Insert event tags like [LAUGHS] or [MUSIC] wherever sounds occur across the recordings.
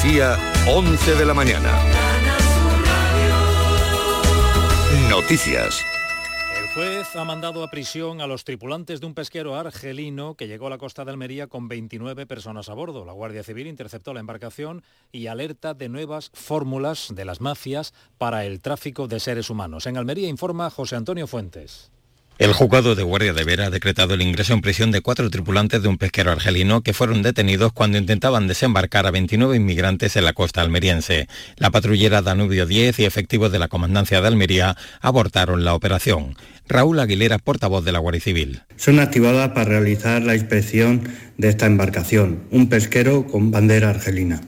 Andalucía, 11 de la mañana. Noticias. El juez ha mandado a prisión a los tripulantes de un pesquero argelino que llegó a la costa de Almería con 29 personas a bordo. La Guardia Civil interceptó la embarcación y alerta de nuevas fórmulas de las mafias para el tráfico de seres humanos. En Almería informa José Antonio Fuentes. El juzgado de Guardia de Vera ha decretado el ingreso en prisión de cuatro tripulantes de un pesquero argelino que fueron detenidos cuando intentaban desembarcar a 29 inmigrantes en la costa almeriense. La patrullera Danubio 10 y efectivos de la Comandancia de Almería abortaron la operación. Raúl Aguilera, portavoz de la Guardia Civil. Son activadas para realizar la inspección de esta embarcación, un pesquero con bandera argelina.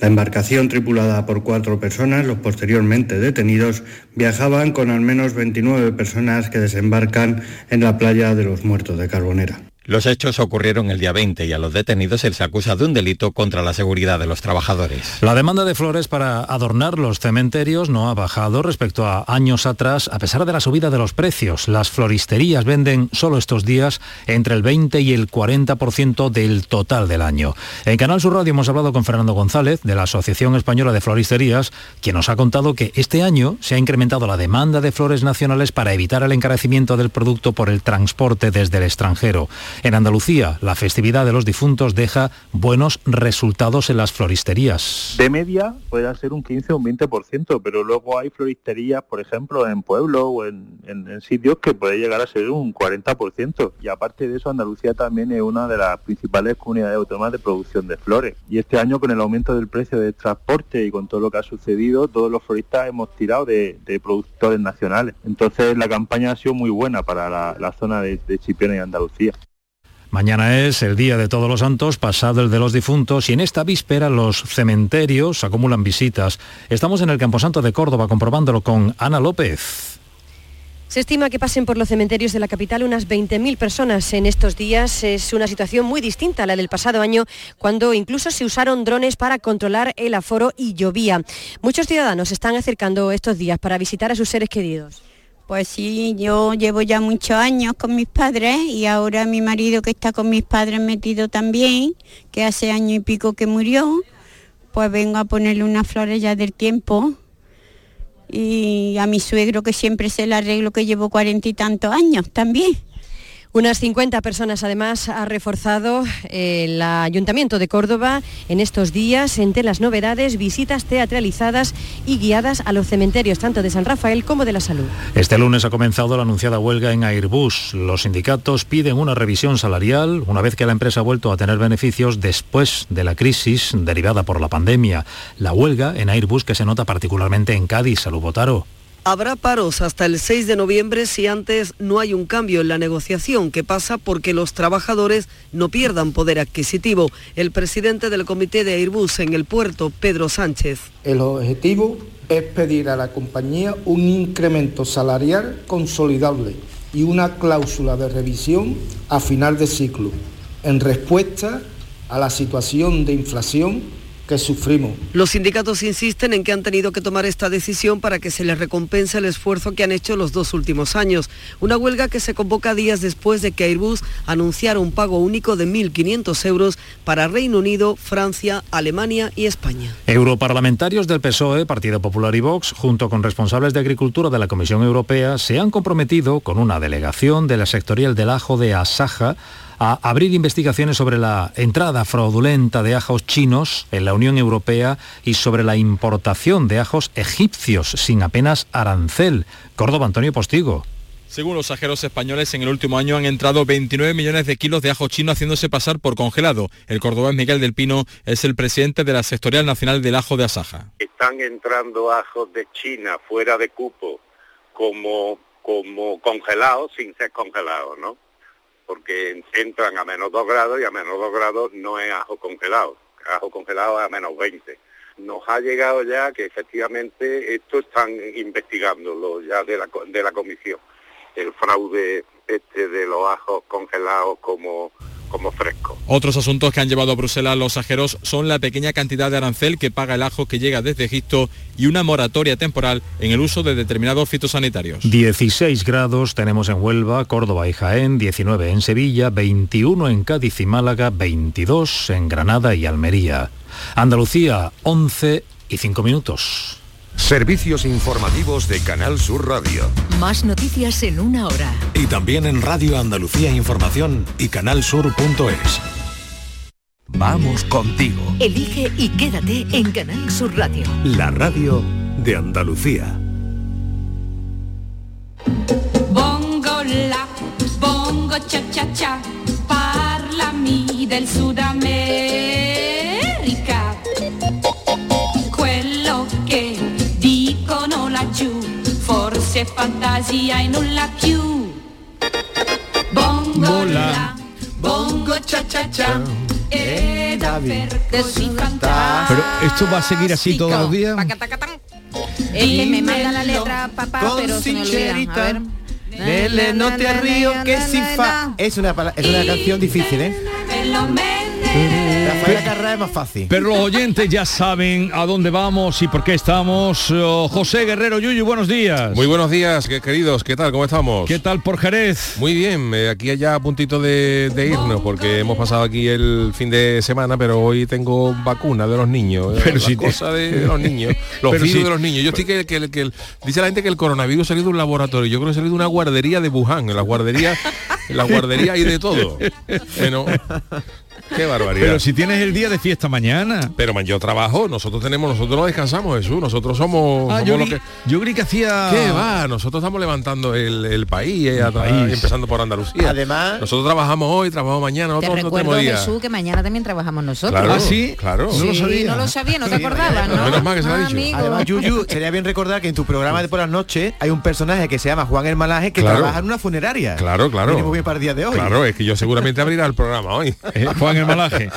La embarcación tripulada por cuatro personas, los posteriormente detenidos, viajaban con al menos 29 personas que desembarcan en la playa de los Muertos de Carbonera. Los hechos ocurrieron el día 20 y a los detenidos se les acusa de un delito contra la seguridad de los trabajadores. La demanda de flores para adornar los cementerios no ha bajado respecto a años atrás, a pesar de la subida de los precios. Las floristerías venden solo estos días entre el 20 y el 40% del total del año. En Canal Sur Radio hemos hablado con Fernando González de la Asociación Española de Floristerías, quien nos ha contado que este año se ha incrementado la demanda de flores nacionales para evitar el encarecimiento del producto por el transporte desde el extranjero. En Andalucía, la festividad de los difuntos deja buenos resultados en las floristerías. De media puede ser un 15 o un 20%, pero luego hay floristerías, por ejemplo, en pueblos o en, sitios que puede llegar a ser un 40%. Y aparte de eso, Andalucía también es una de las principales comunidades autónomas de producción de flores. Y este año, con el aumento del precio del transporte y con todo lo que ha sucedido, todos los floristas hemos tirado de, productores nacionales. Entonces, la campaña ha sido muy buena para la, la zona de, de Chipiona y Andalucía. Mañana es el Día de Todos los Santos, pasado el de los difuntos, y en esta víspera los cementerios acumulan visitas. Estamos en el Camposanto de Córdoba comprobándolo con Ana López. Se estima que pasen por los cementerios de la capital unas 20.000 personas en estos días. Es una situación muy distinta a la del pasado año, cuando incluso se usaron drones para controlar el aforo y llovía. Muchos ciudadanos se están acercando estos días para visitar a sus seres queridos. Pues sí, yo llevo ya muchos años con mis padres y ahora mi marido que está con mis padres metido también, que hace año y pico que murió, pues vengo a ponerle unas flores ya del tiempo. Y a mi suegro que siempre se le arreglo que llevo cuarenta y tantos años también. Unas 50 personas además ha reforzado el Ayuntamiento de Córdoba en estos días entre las novedades, visitas teatralizadas y guiadas a los cementerios tanto de San Rafael como de la Salud. Este lunes ha comenzado la anunciada huelga en Airbus. Los sindicatos piden una revisión salarial una vez que la empresa ha vuelto a tener beneficios después de la crisis derivada por la pandemia. La huelga en Airbus que se nota particularmente en Cádiz. Salud Botaro. Habrá paros hasta el 6 de noviembre si antes no hay un cambio en la negociación que pasa porque los trabajadores no pierdan poder adquisitivo. El presidente del comité de Airbus en el puerto, Pedro Sánchez. El objetivo es pedir a la compañía un incremento salarial consolidable y una cláusula de revisión a final de ciclo, en respuesta a la situación de inflación que sufrimos. Los sindicatos insisten en que han tenido que tomar esta decisión para que se les recompense el esfuerzo que han hecho los dos últimos años. Una huelga que se convoca días después de que Airbus anunciara un pago único de 1.500 euros para Reino Unido, Francia, Alemania y España. Europarlamentarios del PSOE, Partido Popular y Vox, junto con responsables de Agricultura de la Comisión Europea, se han comprometido con una delegación de la sectorial del ajo de Asaja a abrir investigaciones sobre la entrada fraudulenta de ajos chinos en la Unión Europea y sobre la importación de ajos egipcios sin apenas arancel. Córdoba, Antonio Postigo. Según los ajeros españoles, en el último año han entrado 29 millones de kilos de ajo chino haciéndose pasar por congelado. El cordobés Miguel del Pino es el presidente de la Sectorial Nacional del Ajo de Asaja. Están entrando ajos de China fuera de cupo como, como congelados sin ser congelados, ¿no? Porque entran a menos 2 grados y a menos 2 grados no es ajo congelado, ajo congelado es a menos 20. Nos ha llegado ya que efectivamente esto están investigándolo ya de la, de la comisión, el fraude este de los ajos congelados como, como fresco. Otros asuntos que han llevado a Bruselas los ajeros son la pequeña cantidad de arancel que paga el ajo que llega desde Egipto y una moratoria temporal en el uso de determinados fitosanitarios. 16 grados tenemos en Huelva, Córdoba y Jaén, 19 en Sevilla, 21 en Cádiz y Málaga, 22 en Granada y Almería. Andalucía, 11 y 5 minutos. Servicios informativos de Canal Sur Radio. Más noticias en una hora. Y también en Radio Andalucía Información y canalsur.es. Vamos contigo. Elige y quédate en Canal Sur Radio. La radio de Andalucía. Bongo la, bongo cha cha cha, parlami del Sud forse è fantasia e nulla più. Bongo la, bongo cha cha cha, fantastico. Pero esto va a seguir así todos los días. Es que me manda la letra papá, Con pero se me olvida. A ver. Lele, no te río que si fa. Es una, es una canción difícil, ¿eh? Rafael Carrá es más fácil. Pero los oyentes ya saben a dónde vamos y por qué estamos. Oh, José Guerrero Yuyu, buenos días. Muy buenos días, que- queridos. ¿Qué tal? ¿Cómo estamos? ¿Qué tal por Jerez? Muy bien, eh, aquí ya a puntito de, de irnos porque hemos pasado aquí el fin de semana, pero hoy tengo vacuna de los niños. eh, Pero la si te- cosa de los niños, [LAUGHS] los virus si- de los niños. Yo estoy que, que- que el- dice la gente que el coronavirus ha salido de un laboratorio. Yo creo que ha salido de una guardería de Wuhan. En la guardería, en la guardería hay de todo. [LAUGHS] Bueno, qué barbaridad. Pero si tienes el día de fiesta mañana. Pero man, yo trabajo, nosotros tenemos, nosotros no descansamos, Jesús, nosotros somos, Ah, somos yo, creí, que. yo creí que hacía... ¿Qué va? Nosotros estamos levantando el, el país, eh, empezando por Andalucía. Además- nosotros trabajamos hoy, trabajamos mañana, Te nosotros recuerdo, tenemos día. Jesús, que mañana también trabajamos nosotros. Claro, ¿Ah, sí? claro. No lo Sí, sabía. No lo sabía, no te acordabas, ¿no? Menos mal que se lo ha dicho. amigo. Además, Yuyu, [LAUGHS] sería bien recordar que en tu programa de por las noches hay un personaje que se llama Juan el Malaje que Claro. trabaja en una funeraria. Claro, claro. Viene muy bien para el día de hoy. Claro, es que yo seguramente abrirá el programa hoy. [LAUGHS] Eh, Juan el Malaje.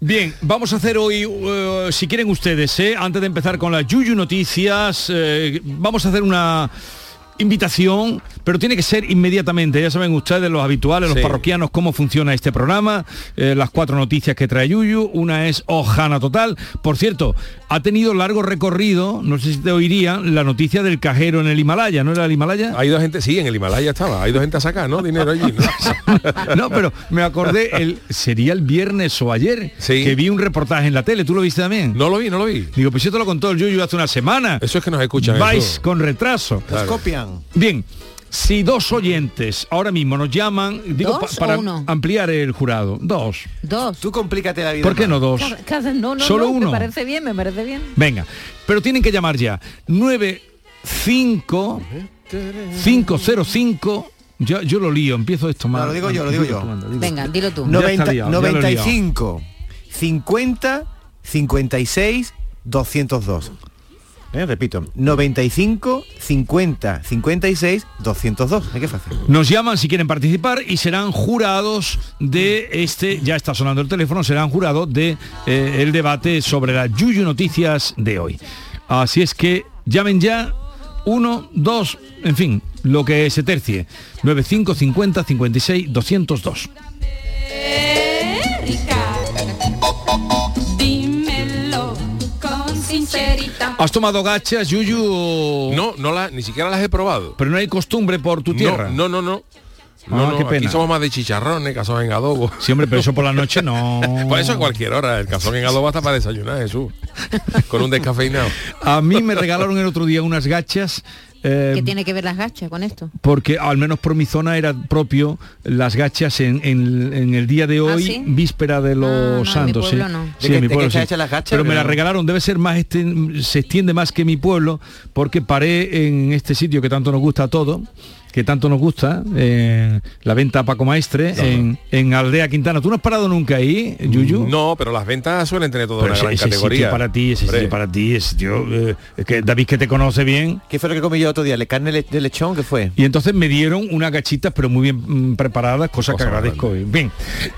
Bien, vamos a hacer hoy, eh, si quieren ustedes, eh, antes de empezar con las Yuyu Noticias, eh, vamos a hacer una invitación, pero tiene que ser inmediatamente. Ya saben ustedes, los habituales, los parroquianos, cómo funciona este programa, eh, las cuatro noticias que trae Yuyu. Una es Ojana Total. Por cierto, ha tenido largo recorrido, no sé si te oirían, la noticia del cajero en el Himalaya, ¿no era el Himalaya? Ha ido gente, sí, en el Himalaya estaba, ha ido gente a sacar, ¿no? Dinero allí, ¿no? [LAUGHS] No, pero me acordé, el, sería el viernes o ayer, Sí. que vi un reportaje en la tele. ¿Tú lo viste también? No lo vi, no lo vi. Digo, pues yo te lo contó el Yuyu hace una semana. Eso es que nos escuchan. Vais con retraso. Nos copian. Bien, si dos oyentes ahora mismo nos llaman, digo, ¿Dos pa- para uno? ampliar el jurado, dos. Dos. Tú complícate la vida. ¿Por qué no dos? Cada- cada- no, no, Solo no, uno. Me parece bien, me parece bien. Venga, pero tienen que llamar ya. 95 505 yo, yo lo lío, empiezo esto mal. No, lo digo yo, lo digo yo. Venga, dilo tú. No. Ya 90 está liado, ya lo he liado. 95 50 56 202. Eh, repito, 95 50 56 202. ¿Eh, qué fácil? Nos llaman si quieren participar y serán jurados de este, ya está sonando el teléfono, serán jurados de eh, el debate sobre las Yuyu Noticias de hoy. Así es que llamen ya, uno, dos, en fin, lo que se tercie. 95 50 56 202. Dímelo ¿Has tomado gachas, Yuyu? No, no la, ni siquiera las he probado. Pero no hay costumbre por tu tierra. No, no, no. no. Ah, No, no, qué aquí pena. somos más de chicharrones, cazón en adobo. Sí, hombre, pero eso por la noche no. [LAUGHS] Por eso a cualquier hora, el cazón en adobo hasta para desayunar, Jesús. Con un descafeinado. A mí me regalaron el otro día unas gachas. Eh, ¿Qué tiene que ver las gachas con esto? porque al menos por mi zona era propio las gachas en, en- en el día de hoy, ¿sí? víspera de los no, en mi santos. pueblo sí. no. ¿De Sí, qué- en mi de qué pueblo está sí. hecha las gachas? Pero me Porque la no- regalaron, debe ser más este, se extiende más que mi pueblo, porque paré en este sitio que tanto nos gusta a todos, que tanto nos gusta, en la venta Paco Maestre, en, en Aldea Quintana. ¿Tú no has parado nunca ahí, Yuyu? No, pero las ventas suelen tener toda Pero una ese, gran ese categoría. sitio para ti, ese Hombre, sitio para ti, ese sitio, eh, es que David que te conoce bien. ¿Qué fue lo que comí yo otro día? ¿Le carne de lechón? ¿Qué fue? Y entonces me dieron unas gachitas, pero muy bien mm, preparadas, cosa que Cosa agradezco. Bien.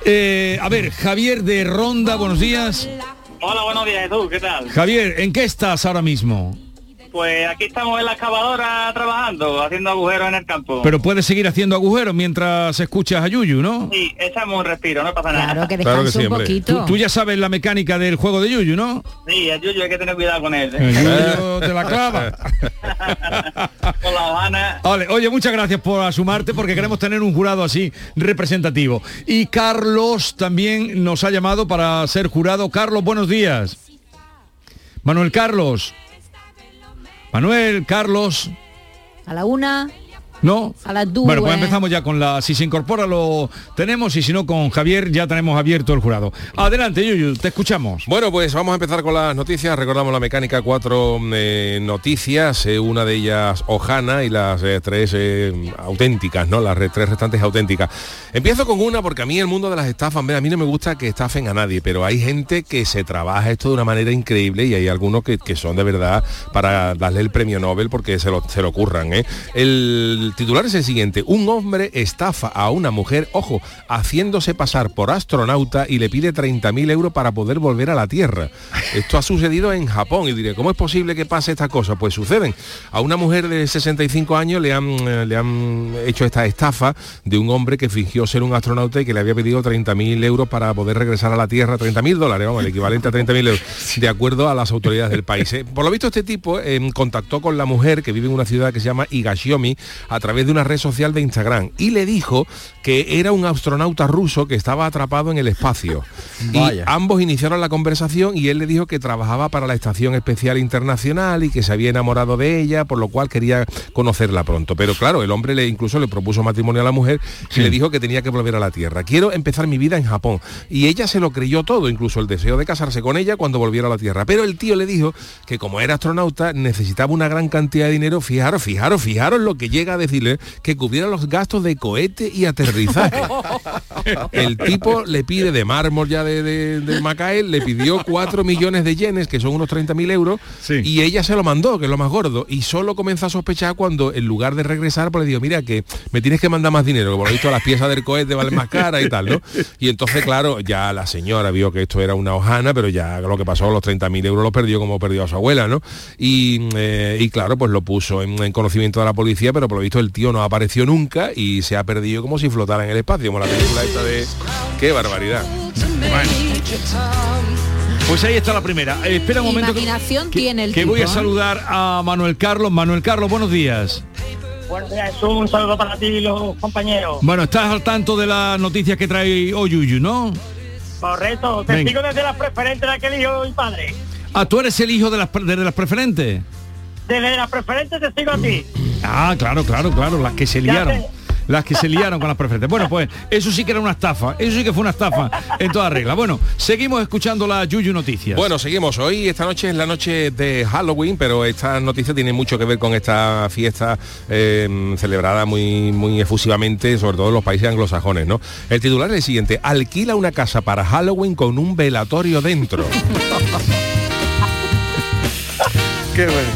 Eh, a ver, Javier de Ronda, buenos días. Hola, buenos días, Jesús, ¿qué tal? Javier, ¿en qué estás ahora mismo? Pues aquí estamos en la excavadora trabajando, haciendo agujeros en el campo. Pero puedes seguir haciendo agujeros mientras escuchas a Yuyu, ¿no? Sí, echamos un respiro, no pasa nada. Claro, que Claro que descanse sí, un hombre. poquito. Tú, tú ya sabes la mecánica del juego de Yuyu, ¿no? Sí, el Yuyu hay que tener cuidado con él. ¿eh? Yuyu [LAUGHS] te la clava. [LAUGHS] con la Habana. Vale, oye, muchas gracias por asumarte porque queremos tener un jurado así representativo. Y Carlos también nos ha llamado para ser jurado. Carlos, buenos días. Manuel Carlos. Manuel Carlos. A la una, ¿No? a las dos. Bueno, pues empezamos ya con la... Si se incorpora lo tenemos y si no con Javier ya tenemos abierto el jurado. Adelante, Yuyu, te escuchamos. Bueno, pues vamos a empezar con las noticias. Recordamos la mecánica, cuatro eh, noticias, eh, una de ellas Ojana y las eh, tres eh, auténticas, ¿no? Las re- tres restantes auténticas. Empiezo con una porque a mí el mundo de las estafas, mira, a mí no me gusta que estafen a nadie, pero hay gente que se trabaja esto de una manera increíble y hay algunos que, que son de verdad para darle el premio Nobel porque se lo, se lo ocurran. ¿eh? El titular es el siguiente. Un hombre estafa a una mujer, ojo, haciéndose pasar por astronauta y le pide 30.000 euros para poder volver a la Tierra. Esto ha sucedido en Japón y diré, ¿cómo es posible que pase esta cosa? Pues suceden. A una mujer de 65 años le han, eh, le han hecho esta estafa de un hombre que fingió ser un astronauta y que le había pedido 30.000 euros para poder regresar a la Tierra, 30.000 dólares, vamos, el equivalente a 30.000 euros, de acuerdo a las autoridades del país. ¿eh? Por lo visto este tipo eh, contactó con la mujer que vive en una ciudad que se llama Higashiomi a través de una red social de Instagram y le dijo que era un astronauta ruso que estaba atrapado en el espacio. [LAUGHS] Vaya. Y ambos iniciaron la conversación y él le dijo que trabajaba para la Estación Espacial Internacional y que se había enamorado de ella, por lo cual quería conocerla pronto. Pero claro, el hombre le incluso le propuso matrimonio a la mujer y le dijo que tenía que volver a la Tierra. Quiero empezar mi vida en Japón. Y ella se lo creyó todo, incluso el deseo de casarse con ella cuando volviera a la Tierra. Pero el tío le dijo que como era astronauta necesitaba una gran cantidad de dinero. Fijaros, fijaros, fijaros lo que llega a decirle que cubriera los gastos de cohete y aterrizaje. [LAUGHS] El tipo le pide de mármol ya de, de, de Macael, le pidió 4 millones de yenes, que son unos 30.000 euros, y ella se lo mandó, que es lo más gordo, y solo comenzó a sospechar cuando en lugar de regresar, pues le digo, mira que me tienes que mandar más dinero, que por lo visto las piezas del cohete valen más caras y tal, ¿no? Y entonces, claro, ya la señora vio que esto era una hojana, pero ya lo que pasó, los 30.000 euros los perdió como perdió a su abuela, ¿no? Y, eh, y claro, pues lo puso en, en conocimiento de la policía, pero por lo visto el tío no apareció nunca y se ha perdido como si flotara en el espacio, como la película esta de... ¡Qué barbaridad! Pues ahí está la primera. Eh, espera un momento que, Imaginación tiene el que tipo, voy a ¿eh? saludar a Manuel Carlos. Manuel Carlos, buenos días. Buenos días, un saludo para ti y los compañeros. Bueno, estás al tanto de las noticias que trae hoy Yuyu, ¿no? Correcto, te Venga. sigo desde las preferentes de aquel hijo y padre. Ah, tú eres el hijo de las, de las preferentes. Desde las preferentes te sigo a ti. Ah, claro, claro, claro, las que se liaron. Las que se liaron con las preferentes. Bueno, pues eso sí que era una estafa. Eso sí que fue una estafa en toda regla. Bueno, seguimos escuchando la Yuyu Noticias. Bueno, seguimos. Hoy, esta noche es la noche de Halloween, pero esta noticia tiene mucho que ver con esta fiesta eh, celebrada muy, muy efusivamente, sobre todo en los países anglosajones, ¿no? El titular es el siguiente. Alquila una casa para Halloween con un velatorio dentro. [LAUGHS]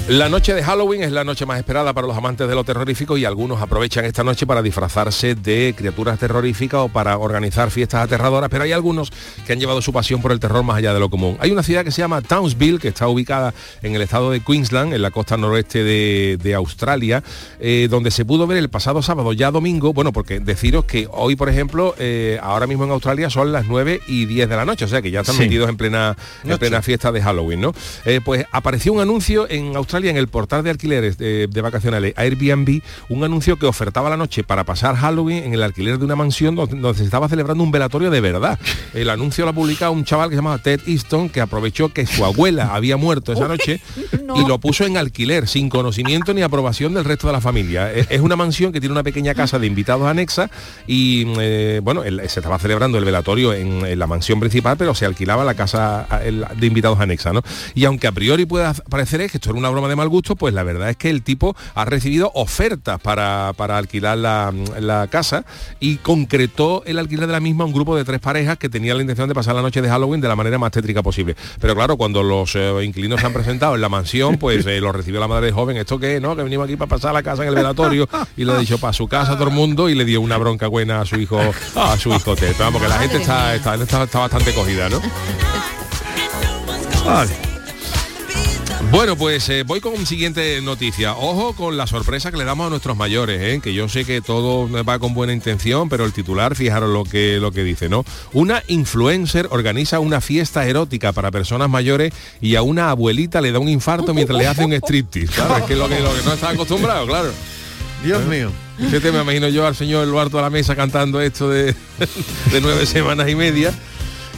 La noche de Halloween es la noche más esperada para los amantes de lo terrorífico y algunos aprovechan esta noche para disfrazarse de criaturas terroríficas o para organizar fiestas aterradoras, pero hay algunos que han llevado su pasión por el terror más allá de lo común. Hay una ciudad que se llama Townsville, que está ubicada en el estado de Queensland, en la costa noroeste de, de Australia, eh, donde se pudo ver el pasado sábado, ya domingo, bueno, porque deciros que hoy, por ejemplo, eh, ahora mismo en Australia son las 9 y 10 de la noche, o sea que ya están Sí. metidos en plena, en plena fiesta de Halloween, ¿no? Eh, pues apareció un anuncio en Australia en el portal de alquileres de, de vacacionales Airbnb, un anuncio que ofertaba la noche para pasar Halloween en el alquiler de una mansión donde, donde se estaba celebrando un velatorio de verdad. [LAUGHS] El anuncio lo ha publicado un chaval que se llamaba Ted Easton, que aprovechó que su abuela había muerto esa noche [LAUGHS] y lo puso en alquiler, sin conocimiento ni aprobación del resto de la familia. Es, es una mansión que tiene una pequeña casa de invitados anexa y, eh, bueno, el- se estaba celebrando el velatorio en, en la mansión principal, pero se alquilaba la casa el- de invitados anexa, ¿no? Y aunque a priori pueda parecer que esto era una broma de mal gusto, pues la verdad es que el tipo ha recibido ofertas para, para alquilar la, la casa y concretó el alquiler de la misma a un grupo de tres parejas que tenían la intención de pasar la noche de Halloween de la manera más tétrica posible. Pero claro, cuando los eh, inquilinos se han presentado en la mansión, pues eh, lo recibió la madre del joven, ¿esto qué? ¿No? Que venimos aquí para pasar la casa en el velatorio y le ha dicho para su casa a todo el mundo y le dio una bronca buena a su hijo, a su hijo Ted. Vamos, que la gente está, está, está, está bastante cogida, ¿no? [LAUGHS] Vale. Bueno, pues eh, voy con siguiente noticia. Ojo con la sorpresa que le damos a nuestros mayores, ¿eh? que yo sé que todo va con buena intención, pero el titular, fijaros lo que, lo que dice, ¿no? Una influencer organiza una fiesta erótica para personas mayores y a una abuelita le da un infarto mientras le hace un striptease. Claro, es que lo que, lo que no está acostumbrado, claro. Dios mío. Fíjate, me imagino yo al señor Eduardo a la mesa cantando esto de, [LAUGHS] de nueve semanas y media.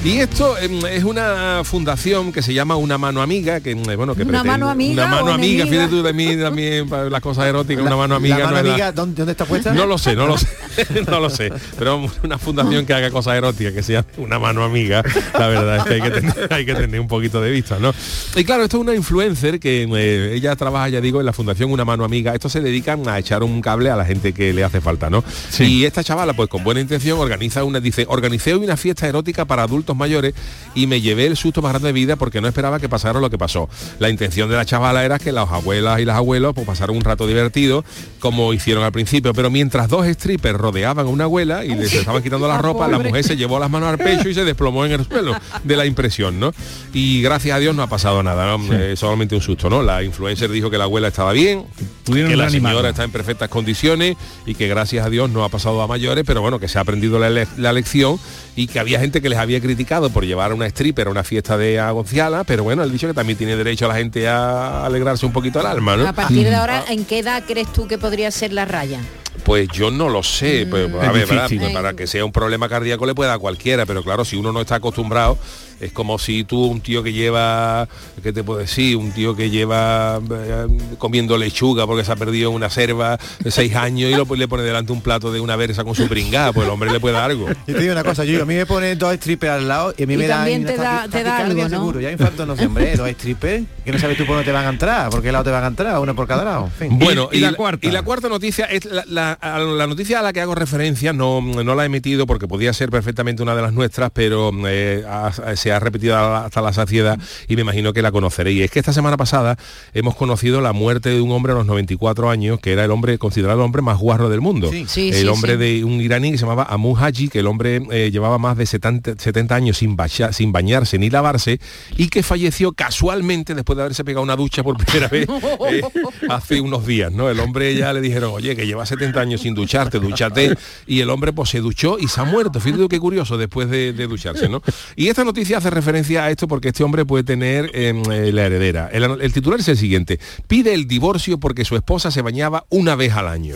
Y esto em, es una fundación que se llama Una Mano Amiga, que em, bueno, que ¿Una pretende- mano amiga Una mano amiga, fíjate tú de mí también para las cosas eróticas, una mano amiga. la mano no es la- amiga, ¿dónde, dónde está puesta? no lo sé, no lo sé, [LAUGHS] no lo sé. Pero una fundación que haga cosas eróticas, que sea una mano amiga, la verdad es que hay que tener, [LAUGHS] hay que tener un poquito de vista, ¿no? Y claro, esto es una influencer que eh, ella trabaja, ya digo, en la fundación Una Mano Amiga. Esto se dedican a echar un cable a la gente que le hace falta, ¿no? Y esta chavala, pues con buena intención, organiza una, dice, organicé hoy una fiesta erótica para adultos mayores y me llevé el susto más grande de vida porque no esperaba que pasara lo que pasó. La intención de la chavala era que las abuelas y las abuelos pues pasaran un rato divertido, como hicieron al principio, pero mientras dos strippers rodeaban a una abuela y les estaban quitando la ropa, la mujer se llevó las manos al pecho y se desplomó en el suelo de la impresión, ¿no? Y gracias a Dios no ha pasado nada, ¿no? Eh, solamente un susto, ¿no? La influencer dijo que la abuela estaba bien, Pudieron que la señora está en perfectas condiciones y que gracias a Dios no ha pasado a mayores, pero bueno, que se ha aprendido la, le- la lección y que había gente que les había criticado por llevar a una stripper a una fiesta de agonciala, pero bueno, él dicho que también tiene derecho a la gente a alegrarse un poquito el alma, ¿no? A partir de ahora, ¿en qué edad crees tú que podría ser la raya? Pues yo no lo sé, pues, a Es ver. Pues para que sea un problema cardíaco le puede dar a cualquiera, pero claro, si uno no está acostumbrado, es como si tú, un tío que lleva, ¿qué te puedo decir? Un tío que lleva eh, comiendo lechuga porque se ha perdido una selva de seis años y lo, le pone delante un plato de una versa con su pringada, pues el hombre le puede dar algo. Yo te digo una cosa, yo, a mí me pone dos strippers al lado y a mí Y me da... también te da- te da algo, ¿no? seguro, ya infarto no sé, hombre, dos strippers, que no sabes tú por dónde te van a entrar, por qué lado te van a entrar, uno por cada lado. en fin. Bueno, y la cuarta? Y la cuarta noticia es la, la- a la noticia a la que hago referencia, no, no la he metido porque podía ser perfectamente una de las nuestras, pero eh, ha- se ha repetido hasta la saciedad y me imagino que la conoceréis. Es que esta semana pasada hemos conocido la muerte de un hombre a los 94 años, que era el hombre considerado el hombre más guarro del mundo. Sí. Sí, el sí, hombre sí. de un iraní que se llamaba Amu Haji, que el hombre eh, llevaba más de 70, 70 años sin, bacha- sin bañarse ni lavarse y que falleció casualmente después de haberse pegado una ducha por [LAUGHS] primera vez eh, hace unos días, ¿no? El hombre ya le dijeron, oye, que lleva 70 años sin ducharte, dúchate, y el hombre pues se duchó y se ha muerto. Fíjate qué curioso después de, de ducharse, ¿no? Y esta noticia hace referencia a esto porque este hombre puede tener em, eh, la heredera. El, titular es el siguiente, pide el divorcio porque su esposa se bañaba una vez al año.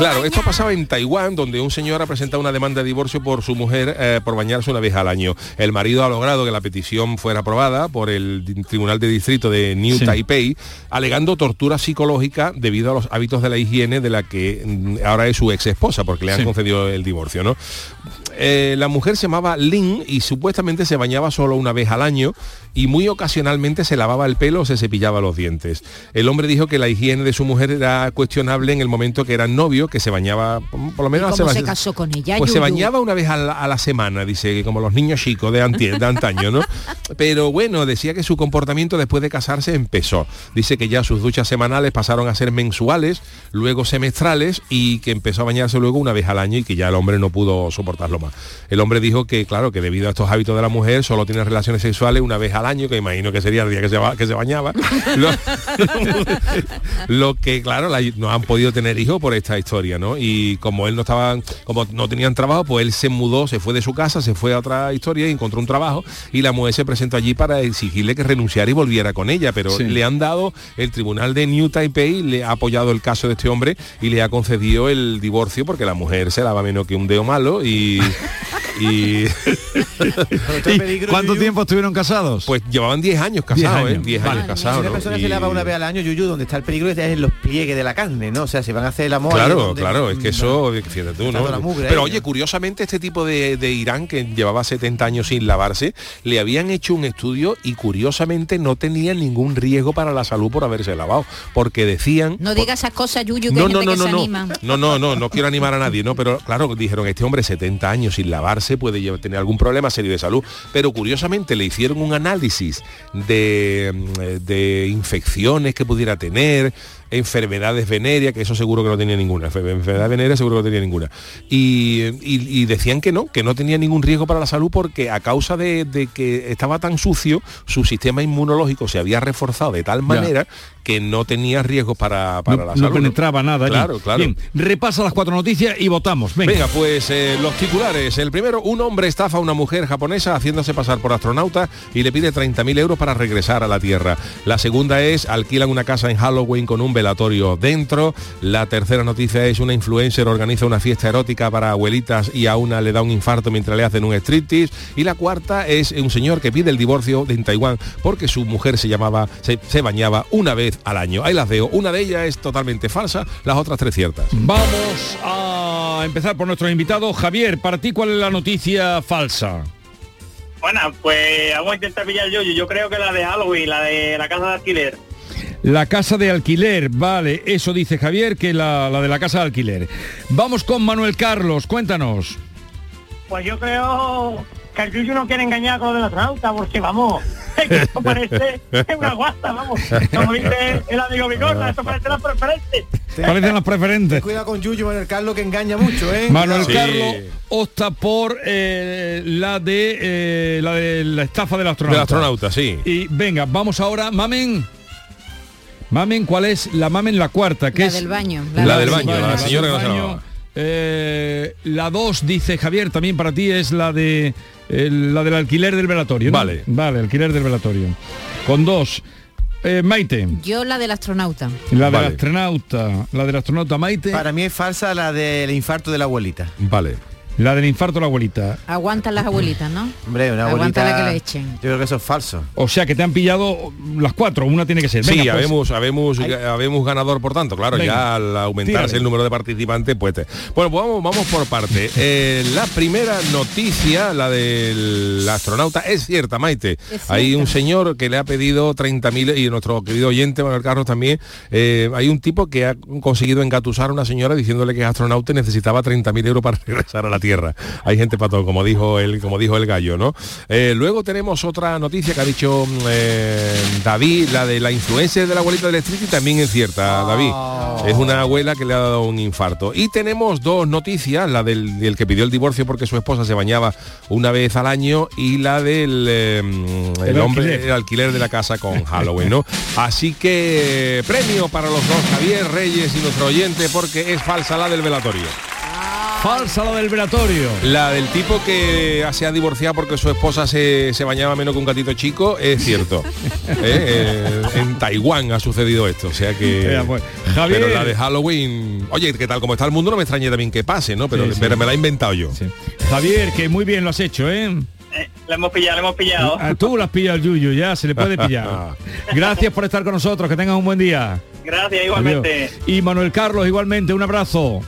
Claro, esto pasaba en Taiwán, donde un señor ha presentado una demanda de divorcio por su mujer eh, por bañarse una vez al año. El marido ha logrado que la petición fuera aprobada por el Tribunal de Distrito de New Sí. Taipei, alegando tortura psicológica debido a los hábitos de la higiene de la que mm, ahora es su ex esposa, porque le han Sí. concedido el divorcio, ¿no? Eh, la mujer se llamaba Lin y supuestamente se bañaba solo una vez al año y muy ocasionalmente se lavaba el pelo o se cepillaba los dientes. El hombre dijo que la higiene de su mujer era cuestionable en el momento que eran novios, que se bañaba por lo menos ¿Y ¿Cómo se casó con ella? pues se bañaba una vez a la, a la semana, dice, que como los niños chicos de, anti- de antaño, ¿no? Pero bueno, decía que su comportamiento después de casarse empezó. Dice que ya sus duchas semanales pasaron a ser mensuales, luego semestrales y que empezó a bañarse luego una vez al año y que ya el hombre no pudo soportarlo más. El hombre dijo que, claro, que debido a estos hábitos de la mujer solo tiene relaciones sexuales una vez al año, que imagino que sería el día que se, ba- que se bañaba. Lo, [LAUGHS] lo que, claro, la- no han podido tener hijos por esta historia, ¿no? Y como él no estaba, como no tenían trabajo, pues él se mudó, se fue de su casa, se fue a otra historia y encontró un trabajo y la mujer se presentó allí para exigirle que renunciara y volviera con ella, pero Sí. le han dado, el tribunal de New Taipei le ha apoyado el caso de este hombre y le ha concedido el divorcio porque la mujer se lava menos que un dedo malo y... y [LAUGHS] ¿Y ¿Cuánto tiempo estuvieron casados? Pues llevaban 10 años casados, ¿eh? 10 Vale. años casados. Si una ¿no? persona se lava una vez al año, Yuyu, donde está el peligro es en los pliegues de la carne, ¿no? O sea, si van a hacer el amor... Claro, donde- claro, es que eso, fíjate tú, ¿no? mugre Pero ahí, oye, ¿no? curiosamente este tipo de, de Irán que llevaba 70 años sin lavarse, le habían hecho un estudio y curiosamente no tenía ningún riesgo para la salud por haberse lavado, porque decían... No digas esas cosas, Yuyu, que No, hay no, gente no, que no, se no, anima. no, no, no, no quiero animar a nadie, ¿no? Pero claro, dijeron, este hombre 70 años sin lavarse puede tener algún problema serio de salud. Pero curiosamente le hicieron un análisis de, mm, de infecciones que pudiera tener enfermedades venéreas, que eso seguro que no tenía ninguna, enfermedad venérea seguro que no tenía ninguna. Y, y- y decían que no, que no tenía ningún riesgo para la salud porque a causa de, de que estaba tan sucio, su sistema inmunológico se había reforzado de tal manera que no tenía riesgos para, para no, la no salud. penetraba nada. allí. Claro, claro. Bien, repasa las cuatro noticias y votamos. Venga. Venga, pues eh, los titulares. El primero, un hombre estafa a una mujer japonesa haciéndose pasar por astronauta y le pide 30.000 euros para regresar a la Tierra. La segunda es, alquilan una casa en Halloween con un velatorio dentro. La tercera noticia es, una influencer organiza una fiesta erótica para abuelitas y a una le da un infarto mientras le hacen un striptease. Y la cuarta es un señor que pide el divorcio en Taiwán porque su mujer se llamaba, se, se bañaba una vez al año. Ahí las veo. Una de ellas es totalmente falsa, las otras tres ciertas. Vamos a empezar por nuestros invitados. Javier, para ti, ¿cuál es la noticia falsa? Bueno, pues vamos a intentar pillar yo. Yo creo que la de Halloween, la de la casa de alquiler. La casa de alquiler, vale, eso dice Javier, que la, la de la casa de alquiler. Vamos con Manuel Carlos, cuéntanos. Pues yo creo que el Yuyu no quiere engañar con lo del astronauta, porque vamos, [LAUGHS] que esto parece una guasta, vamos. Como dice el amigo Bigorra, esto parece la preferente. Parecen las preferentes. Cuidado con Yuyu Manuel Carlos que engaña mucho, ¿eh? Manuel. Carlos opta por eh, la de eh, la de la estafa del astronauta. Del astronauta, sí. Y venga, vamos ahora, Mamen. Mamen, ¿cuál es? La Mamen la cuarta, que La es del baño. La del baño, la del señora que no se baño. lavaba. Eh, la 2 dice Javier, también para ti es la de el- la del alquiler del velatorio. ¿no? Vale. Vale, alquiler del velatorio. Con dos. Eh, Maite, Yo la del astronauta. la Vale. del astronauta, la del astronauta Maite, Para mí es falsa la del infarto de la abuelita. Vale. La del infarto la abuelita. Aguantan las abuelitas, ¿no? [CLEARS THROAT] Hombre, una Aguanta abuelita... la que le echen. Yo creo que eso es falso. O sea que te han pillado las cuatro, una tiene que ser. Sí, Venga, pues, habemos, habemos, habemos ganador por tanto, claro, Venga, ya al aumentarse tírale. el número de participantes, pues... te- Bueno, pues vamos, vamos por parte. [LAUGHS] Eh, la primera noticia, la del astronauta, es cierta, Maite. Es Hay cierta. un señor que le ha pedido 30.000, y nuestro querido oyente, Manuel Carlos también, eh, hay un tipo que ha conseguido engatusar a una señora diciéndole que es astronauta y necesitaba 30.000 euros para [LAUGHS] regresar a la Tierra. Hay gente para todo, como dijo el, como dijo el gallo, ¿no? Eh, luego tenemos otra noticia que ha dicho eh, David, la de la influencia de la abuelita del street y también es cierta, David. Es una abuela que le ha dado un infarto. Y tenemos dos noticias, la del, del que pidió el divorcio porque su esposa se bañaba una vez al año y la del eh, el El hombre, alquiler. el alquiler de la casa con Halloween, ¿no? Así que premio para los dos, Javier Reyes y nuestro oyente, porque es falsa la del velatorio. Falsa la del velatorio. La del tipo que se ha divorciado porque su esposa se, se bañaba menos que un gatito chico, es cierto. [LAUGHS] ¿Eh? Eh, en Taiwán ha sucedido esto, o sea que... Pues, Javier. Pero la de Halloween... Oye, que tal como está el mundo no me extraña también que pase, ¿no? Pero, Sí, sí. pero me la he inventado yo. Javier, que muy bien lo has hecho, ¿eh? Le hemos pillado, le hemos pillado. Ah, Tú las pillas al Yuyu, ya se le puede pillar. [LAUGHS] Gracias por estar con nosotros, que tengas un buen día. Gracias, igualmente. Adiós. Y Manuel Carlos, igualmente, un abrazo.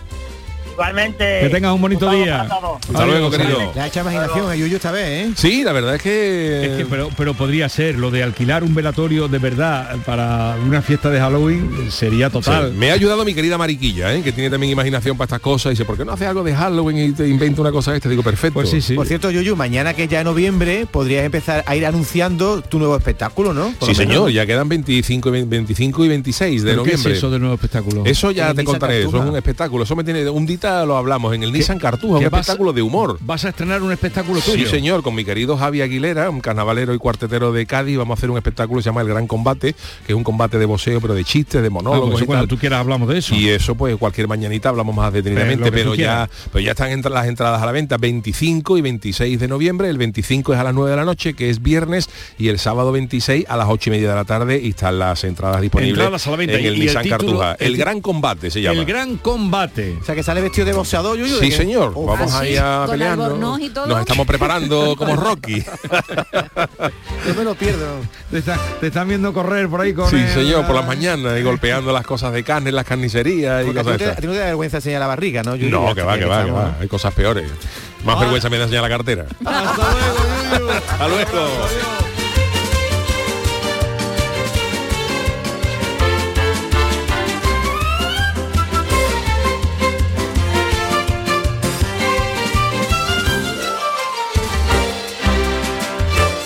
Igualmente. Que tengas un bonito Un día. Hasta luego, querido. Le ha hecho imaginación a Yuyu esta vez, ¿eh? Sí, la verdad es que... Es que, pero, pero podría ser lo de alquilar un velatorio de verdad para una fiesta de Halloween sería total. Sí, Me ha ayudado mi querida Mariquilla, ¿eh? que tiene también imaginación para estas cosas. Y dice, ¿por qué no hace algo de Halloween y te inventa una cosa esta? Digo, perfecto. Pues sí, sí. Por cierto, Yuyu, mañana que es ya noviembre, podrías empezar a ir anunciando tu nuevo espectáculo, ¿no? Por Sí, señor, ya quedan 25 y 20 25 y 26 de ¿Pero qué es noviembre. eso del nuevo espectáculo? Eso ya te contaré, eso es un espectáculo. Eso me tiene un dita lo hablamos en el Nissan Cartuja, un ¿Qué vas- espectáculo de humor. Vas a estrenar un espectáculo Sí, tuyo. señor, con mi querido Javi Aguilera, un carnavalero y cuartetero de Cádiz, vamos a hacer un espectáculo que se llama El Gran Combate, que es un combate de boxeo, pero de chistes, de Ah, monólogos pues y cuando tal. tú quieras hablamos de eso. Y eso, pues cualquier mañanita hablamos más detenidamente, Pero tú pero, ya, pero ya están entra- las entradas a la venta 25 y 26 de noviembre. El 25 es a las 9 de la noche, que es viernes, y el sábado 26 a las 8 y media de la tarde y están las entradas disponibles Entradas a la venta. en Y- el y el Nissan título- Cartuja. el El, Gran Combate se llama. El gran combate. O sea, que sale vestido de boxeador, Yuyu. ¿de Sí, señor. Oh, Vamos ¿Ah, ahí a ¿Con peleando. albornoz y todo? Nos estamos preparando como Rocky. [LAUGHS] Yo me lo pierdo. Te, está- te están viendo correr por ahí con sí, el- señor, por las mañanas y golpeando las cosas de carne en las carnicerías y Porque a ti cosas te- a ti no te da vergüenza enseñar la barriga, ¿no? Yuyu? No, que va, bien, que va, que va. Hay cosas peores. Más vergüenza me da enseñar la cartera. Hasta luego, Yuyu. Hasta luego.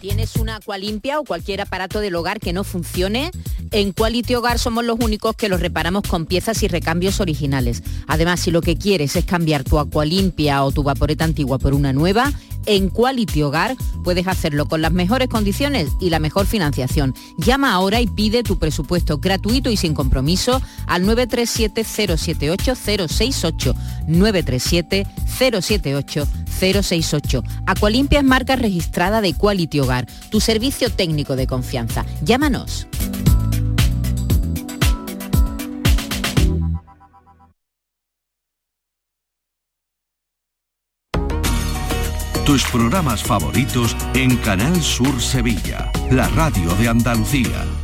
¿Tienes una agua limpia o cualquier aparato del hogar que no funcione? En Quality Hogar somos los únicos que los reparamos con piezas y recambios originales. Además, si lo que quieres es cambiar tu agua limpia o tu vaporeta antigua por una nueva, en Quality Hogar puedes hacerlo con las mejores condiciones y la mejor financiación. Llama ahora y pide tu presupuesto gratuito y sin compromiso al 937-078-068. 937-078-068. Aqualimpia es marca registrada de Quality Hogar, tu servicio técnico de confianza. Llámanos. Tus programas favoritos en Canal Sur Sevilla, la radio de Andalucía.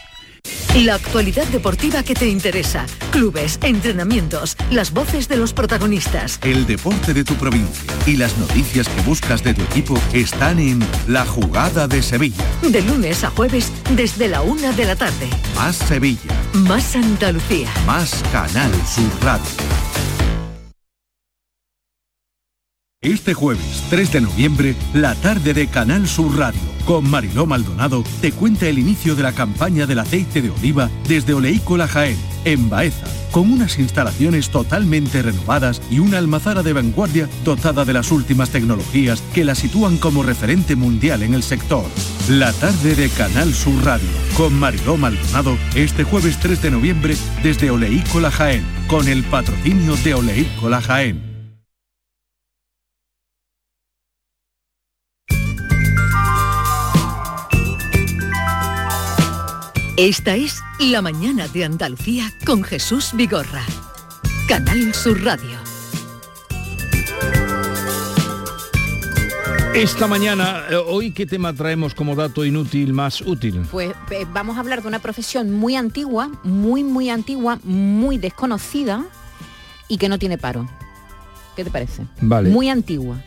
La actualidad deportiva que te interesa. Clubes, entrenamientos, las voces de los protagonistas. El deporte de tu provincia y las noticias que buscas de tu equipo están en La Jugada de Sevilla. De lunes a jueves desde la una de la tarde. Más Sevilla, Más Andalucía. más Canal Sur Radio. Este jueves 3 de noviembre, la tarde de Canal Sur Radio, con Mariló Maldonado, te cuenta el inicio de la campaña del aceite de oliva desde Oleícola Jaén, en Baeza, con unas instalaciones totalmente renovadas y una almazara de vanguardia dotada de las últimas tecnologías que la sitúan como referente mundial en el sector. La tarde de Canal Sur Radio, con Mariló Maldonado, este jueves 3 de noviembre desde Oleícola Jaén, con el patrocinio de Oleícola Jaén. Esta es La Mañana de Andalucía con Jesús Vigorra. Canal Sur Radio. Esta mañana, eh, hoy, ¿qué tema traemos como dato inútil más útil? Pues eh, vamos a hablar de una profesión muy antigua, muy, muy antigua, muy desconocida y que no tiene paro. ¿Qué te parece? Vale. Muy antigua.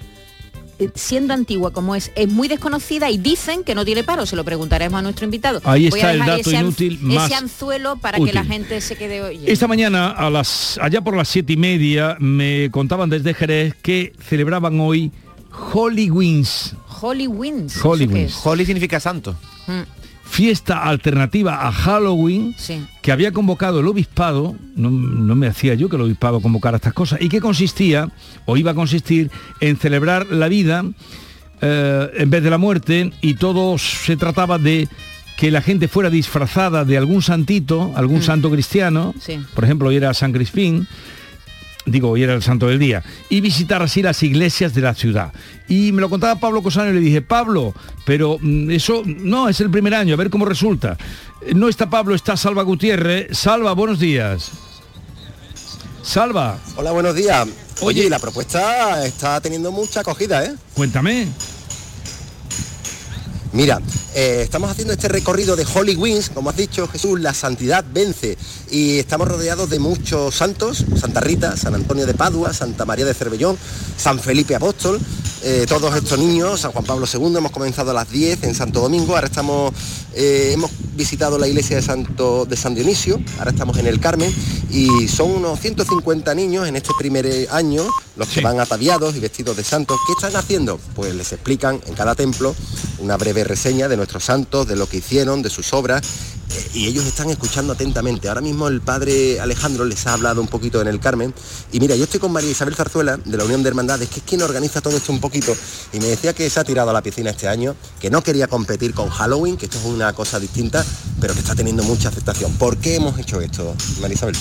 Eh, Siendo antigua como es, es muy desconocida y dicen que no tiene paro. Se lo preguntaremos a nuestro invitado. Ahí Voy está a el dejar dato ese, inútil más ese anzuelo para útil. que la gente se quede oyendo. Esta mañana, a las, allá por las siete y media, me contaban desde Jerez que celebraban hoy Holy Wings, Holy Winds. Holy ¿eso qué Wings. Holy significa santo. Mm, fiesta alternativa a Halloween sí. que había convocado el obispado, no, no me hacía yo que el obispado convocara estas cosas, y que consistía, o iba a consistir, en celebrar la vida eh, en vez de la muerte, y todo se trataba de que la gente fuera disfrazada de algún santito, algún santo cristiano, Sí. por ejemplo, hoy era San Crispín, digo, hoy era el santo del día, y visitar así las iglesias de la ciudad. Y me lo contaba Pablo Cosano y le dije, Pablo, pero mm, eso no es el primer año, a ver cómo resulta. Eh, No está Pablo, está Salva Gutiérrez. Salva, buenos días. Salva. Hola, buenos días. Oye, la propuesta está teniendo mucha acogida, ¿eh? Cuéntame. Mira, eh, estamos haciendo este recorrido de Holy Wings, como has dicho Jesús, la santidad vence. Y estamos rodeados de muchos santos, Santa Rita, San Antonio de Padua, Santa María de Cervellón, San Felipe Apóstol, eh, todos estos niños, San Juan Pablo II, hemos comenzado a las 10 en Santo Domingo, ahora estamos, eh, hemos visitado la iglesia de, Santo, de San Dionisio, ahora estamos en el Carmen y son unos 150 niños en este primer eh, año, los que van ataviados y vestidos de santos. ¿Qué están haciendo? Pues les explican en cada templo una breve reseña de nuestros santos, de lo que hicieron, de sus obras y ellos están escuchando atentamente. Ahora mismo el padre Alejandro les ha hablado un poquito en el Carmen. Y mira, yo estoy con María Isabel Zarzuela, de la Unión de Hermandades, que es quien organiza todo esto un poquito. Y me decía que se ha tirado a la piscina este año, que no quería competir con Halloween, que esto es una cosa distinta, pero que está teniendo mucha aceptación. ¿Por qué hemos hecho esto, María Isabel?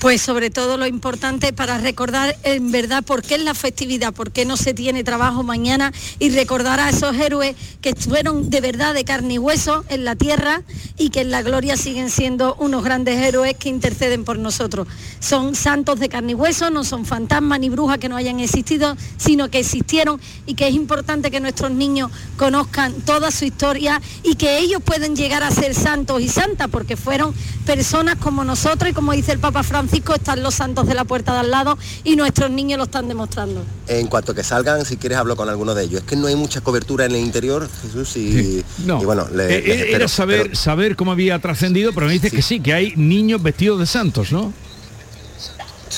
Pues sobre todo lo importante para recordar en verdad por qué es la festividad, por qué no se tiene trabajo mañana y recordar a esos héroes que fueron de verdad de carne y hueso en la tierra y que en la gloria siguen siendo unos grandes héroes que interceden por nosotros. Son santos de carne y hueso, no son fantasmas ni brujas que no hayan existido, sino que existieron y que es importante que nuestros niños conozcan toda su historia y que ellos pueden llegar a ser santos y santas porque fueron personas como nosotros y como dice el Papa Francisco, están los santos de la puerta de al lado y nuestros niños lo están demostrando. En cuanto que salgan, si quieres hablo con alguno de ellos. Es que no hay mucha cobertura en el interior, Jesús, y, No. y bueno, le- Eh, les eh, espero, era saber, pero- saber cómo había trascendido, pero me dices que sí, que hay niños vestidos de santos, ¿no?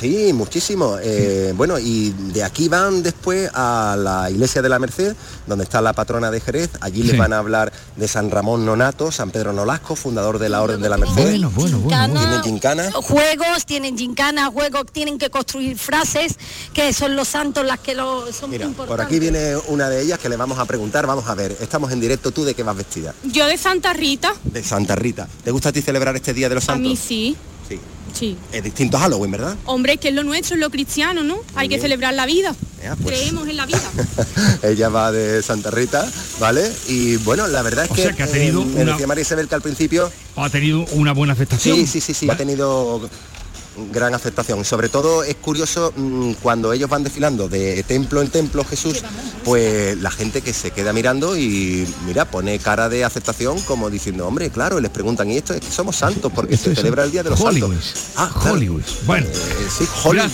Sí, muchísimo. Eh, bueno, y de aquí van después a la iglesia de la Merced, donde está la patrona de Jerez. Allí les Sí. van a hablar de San Ramón Nonato, San Pedro Nolasco, fundador de la Orden de la Merced. Bueno, bueno, bueno. Tienen gincana. Juegos, tienen gincanas, juegos, tienen que construir frases, que son los santos las que lo, son Mira, importantes. por aquí viene una de ellas que le vamos a preguntar. Vamos a ver, estamos en directo. ¿Tú de qué vas vestida? Yo de Santa Rita, De Santa Rita. ¿Te gusta a ti celebrar este Día de los a mí Santos? sí. Sí. Sí. Es distinto a Halloween, ¿verdad? Hombre, que es lo nuestro, es lo cristiano, ¿no? Hay que celebrar la vida. Ya, pues. Creemos en la vida. [LAUGHS] Ella va de Santa Rita, ¿vale? Y bueno, la verdad es O que, sea, que ha tenido eh, me una- decía María Isabel que al principio Ha tenido una buena aceptación. Sí, sí, sí, sí, ha tenido gran aceptación. Sobre todo es curioso mm, cuando ellos van desfilando de templo en templo Jesús, pues la gente que se queda mirando y mira, pone cara de aceptación como diciendo, hombre, claro, y les preguntan, y esto es que somos santos porque se celebra el Día de los Hollywood. Santos. Ah, claro. Hollywood. Bueno. Eh, sí.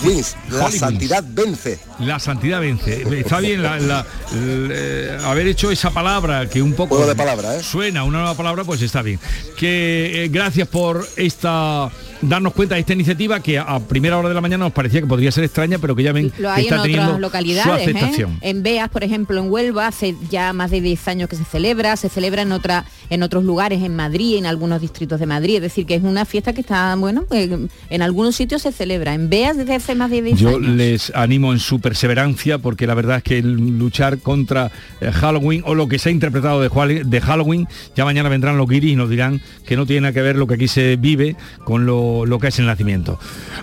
Wings, la santidad vence. La santidad vence. Está bien la- la- el, eh, haber hecho esa palabra que un poco Juego de palabras, ¿eh? suena una nueva palabra, pues está bien. Que eh, gracias por esta darnos cuenta de esta iniciativa que a primera hora de la mañana nos parecía que podría ser extraña, pero que ya ven Lo que hay está en teniendo otras su localidades, ¿eh? aceptación. En Beas, por ejemplo, en Huelva, hace ya más de 10 años que se celebra, se celebra en otra, en otros lugares, en Madrid, en algunos distritos de Madrid, es decir, que es una fiesta que está, bueno, en algunos sitios se celebra, en Beas desde hace más de 10 Yo años. les animo en su perseverancia porque la verdad es que el luchar contra eh, Halloween o lo que se ha interpretado de, Halloween, ya mañana vendrán los guiris y nos dirán que no tiene nada que ver lo que aquí se vive con lo, lo que es el nacimiento.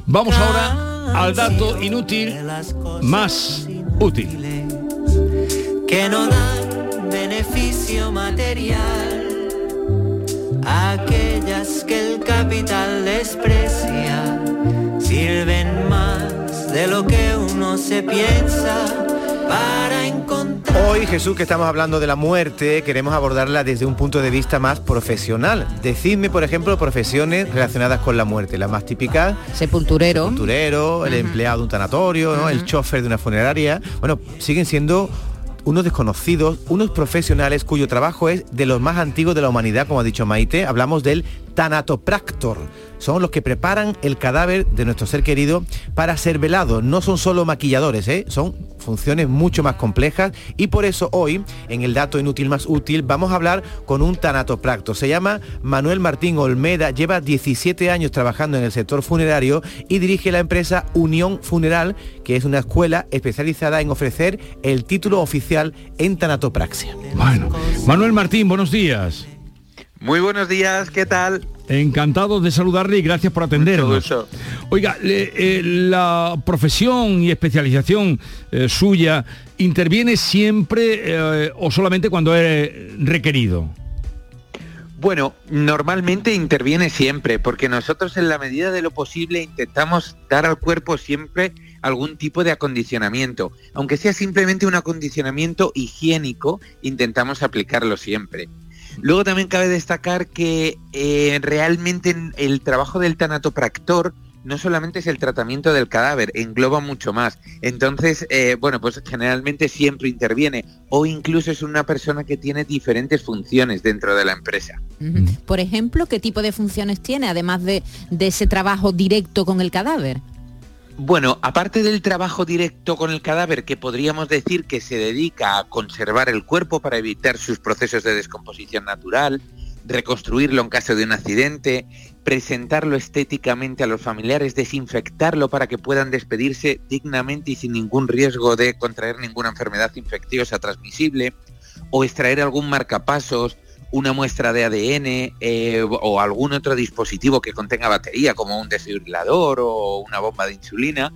Vamos ahora al dato inútil más útil. que no dan beneficio material, aquellas que el capital desprecia, sirven más de lo que uno se piensa para encontrar. Hoy, Jesús, que estamos hablando de la muerte, queremos abordarla desde un punto de vista más profesional. Decidme, por ejemplo, profesiones relacionadas con la muerte. La más típica, sepulturero, sepulturero el empleado de un tanatorio, ¿no? el chofer de una funeraria. Bueno, siguen siendo unos desconocidos, unos profesionales cuyo trabajo es de los más antiguos de la humanidad, como ha dicho Maite. Hablamos del tanatopractor. Son los que preparan el cadáver de nuestro ser querido para ser velado. No son solo maquilladores, ¿eh? son funciones mucho más complejas y por eso hoy, en el dato inútil más útil, vamos a hablar con un tanatopractor. Se llama Manuel Martín Olmeda, lleva 17 años trabajando en el sector funerario y dirige la empresa Unión Funeral, que es una escuela especializada en ofrecer el título oficial en tanatopraxia. Bueno, Manuel Martín, buenos días. Muy buenos días, ¿qué tal? Encantado de saludarle y gracias por atendernos. Oiga, le- eh, la profesión y especialización eh, suya interviene siempre eh, o solamente cuando es requerido. Bueno, normalmente interviene siempre, porque nosotros en la medida de lo posible intentamos dar al cuerpo siempre algún tipo de acondicionamiento. Aunque sea simplemente un acondicionamiento higiénico, intentamos aplicarlo siempre. Luego también cabe destacar que eh, realmente el trabajo del tanatopractor no solamente es el tratamiento del cadáver, engloba mucho más. Entonces, eh, bueno, pues generalmente siempre interviene o incluso es una persona que tiene diferentes funciones dentro de la empresa. Por ejemplo, ¿qué tipo de funciones tiene, además de, de ese trabajo directo con el cadáver? Bueno, aparte del trabajo directo con el cadáver, que podríamos decir que se dedica a conservar el cuerpo para evitar sus procesos de descomposición natural, reconstruirlo en caso de un accidente, presentarlo estéticamente a los familiares, desinfectarlo para que puedan despedirse dignamente y sin ningún riesgo de contraer ninguna enfermedad infecciosa transmisible, o extraer algún marcapasos, una muestra de ADN eh, o algún otro dispositivo que contenga batería, como un desfibrilador o una bomba de insulina,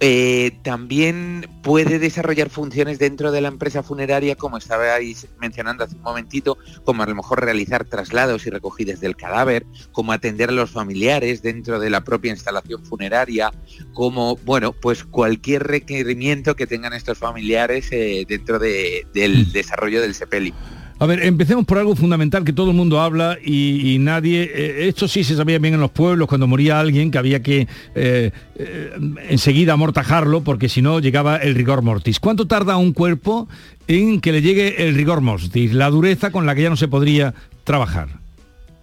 eh, también puede desarrollar funciones dentro de la empresa funeraria, como estabais mencionando hace un momentito, como a lo mejor realizar traslados y recogidas del cadáver, como atender a los familiares dentro de la propia instalación funeraria, como, bueno, pues cualquier requerimiento que tengan estos familiares eh, dentro del desarrollo del sepeli. A ver, empecemos por algo fundamental que todo el mundo habla y, nadie, eh, esto sí se sabía bien en los pueblos cuando moría alguien que había que eh, eh, enseguida amortajarlo porque si no llegaba el rigor mortis. ¿Cuánto tarda un cuerpo en que le llegue el rigor mortis, la dureza con la que ya no se podría trabajar?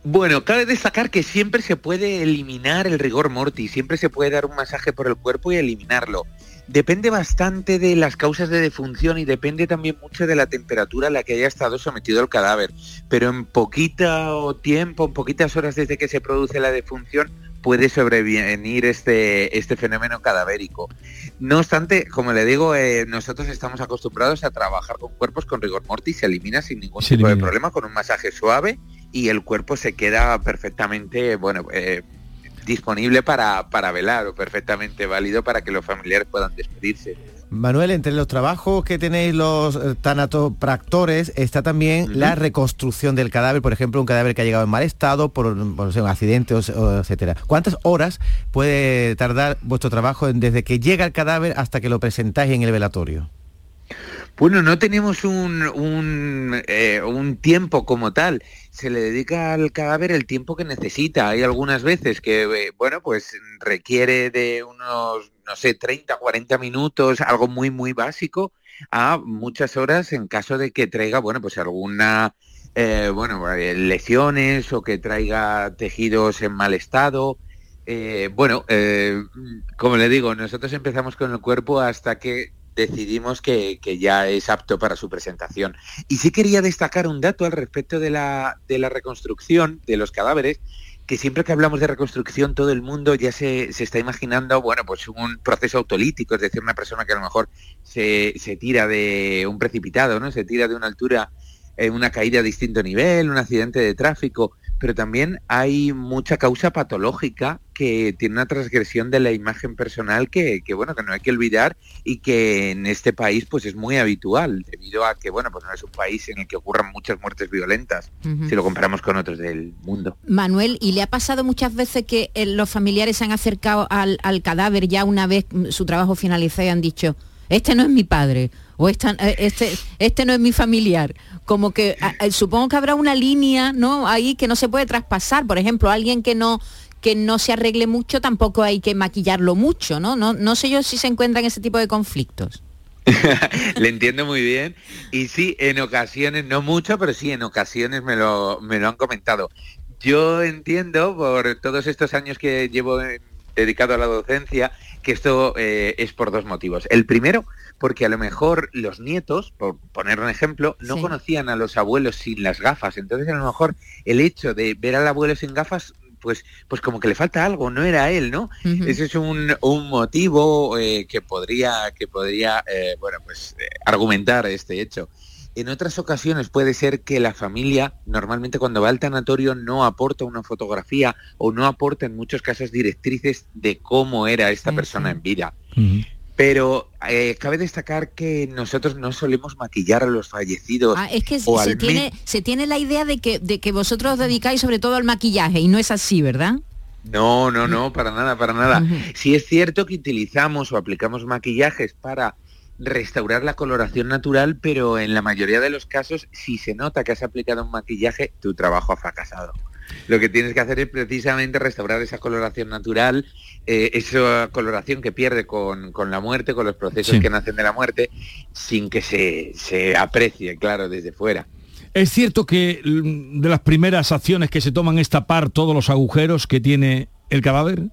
Bueno, cabe destacar que siempre se puede eliminar el rigor mortis, siempre se puede dar un masaje por el cuerpo y eliminarlo. Depende bastante de las causas de defunción y depende también mucho de la temperatura a la que haya estado sometido el cadáver. Pero en poquito tiempo, en poquitas horas desde que se produce la defunción, puede sobrevenir este, este fenómeno cadavérico. No obstante, como le digo, eh, nosotros estamos acostumbrados a trabajar con cuerpos con rigor mortis, se elimina sin ningún tipo de problema, con un masaje suave y el cuerpo se queda perfectamente, bueno, eh, disponible para, para velar o perfectamente válido para que los familiares puedan despedirse. Manuel, entre los trabajos que tenéis los eh, tanatopractores está también la reconstrucción del cadáver, por ejemplo, un cadáver que ha llegado en mal estado por, un accidente, o, etcétera. ¿Cuántas horas puede tardar vuestro trabajo desde que llega el cadáver hasta que lo presentáis en el velatorio? Bueno, no tenemos un, un, eh, un, tiempo como tal. Se le dedica al cadáver el tiempo que necesita. Hay algunas veces que, eh, bueno, pues requiere de unos, no sé, 30, 40 minutos, algo muy, muy básico, a muchas horas en caso de que traiga, bueno, pues alguna, eh, bueno, lesiones o que traiga tejidos en mal estado. bueno, como le digo, nosotros empezamos con el cuerpo hasta que decidimos que, ya es apto para su presentación. Y sí quería destacar un dato al respecto de la, de la reconstrucción de los cadáveres, que siempre que hablamos de reconstrucción todo el mundo ya se, se, está imaginando, bueno, pues un proceso autolítico, es decir, una persona que a lo mejor se, se tira de un precipitado, ¿no? Se tira de una altura, una caída a distinto nivel, un accidente de tráfico pero también hay mucha causa patológica que tiene una transgresión de la imagen personal que, bueno que no hay que olvidar y que en este país pues es muy habitual debido a que bueno pues no es un país en el que ocurran muchas muertes violentas si lo comparamos con otros del mundo. Manuel y le ha pasado muchas veces que eh, los familiares se han acercado al, al cadáver ya una vez su trabajo finalizado y han dicho este no es mi padre o eh, este, este no es mi familiar. Como que supongo que habrá una línea ¿no? ahí que no se puede traspasar. Por ejemplo, alguien que no que no se arregle mucho, tampoco hay que maquillarlo mucho, ¿no? No, no sé yo si se encuentran ese tipo de conflictos. [LAUGHS] Le entiendo muy bien. Y sí, en ocasiones, no mucho, pero sí, en ocasiones me lo, me lo han comentado. Yo entiendo, por todos estos años que llevo dedicado a la docencia, que esto eh, es por dos motivos. El primero, porque a lo mejor los nietos, por poner un ejemplo, no conocían a los abuelos sin las gafas. Entonces a lo mejor el hecho de ver al abuelo sin gafas pues, pues como que le falta algo, no era él, ¿no? Ese es un, un motivo eh, que podría, que podría eh, bueno, pues argumentar este hecho. En otras ocasiones puede ser que la familia, normalmente cuando va al tanatorio, no aporta una fotografía o no aporta en muchos casos directrices de cómo era esta persona en vida. Pero eh, cabe destacar que nosotros no solemos maquillar a los fallecidos. Ah, es que o se tiene, se tiene la idea de que, de que vosotros os dedicáis sobre todo al maquillaje y no es así, ¿verdad? No, no, no, para nada, para nada. Sí es cierto que utilizamos o aplicamos maquillajes para restaurar la coloración natural, pero en la mayoría de los casos, si se nota que has aplicado un maquillaje, tu trabajo ha fracasado. Lo que tienes que hacer es precisamente restaurar esa coloración natural, eh, esa coloración que pierde con, con la muerte, con los procesos Sí. que nacen de la muerte, sin que se, se aprecie, claro, desde fuera. Es cierto que mm, de las primeras acciones que se toman es tapar todos los agujeros que tiene el cadáver.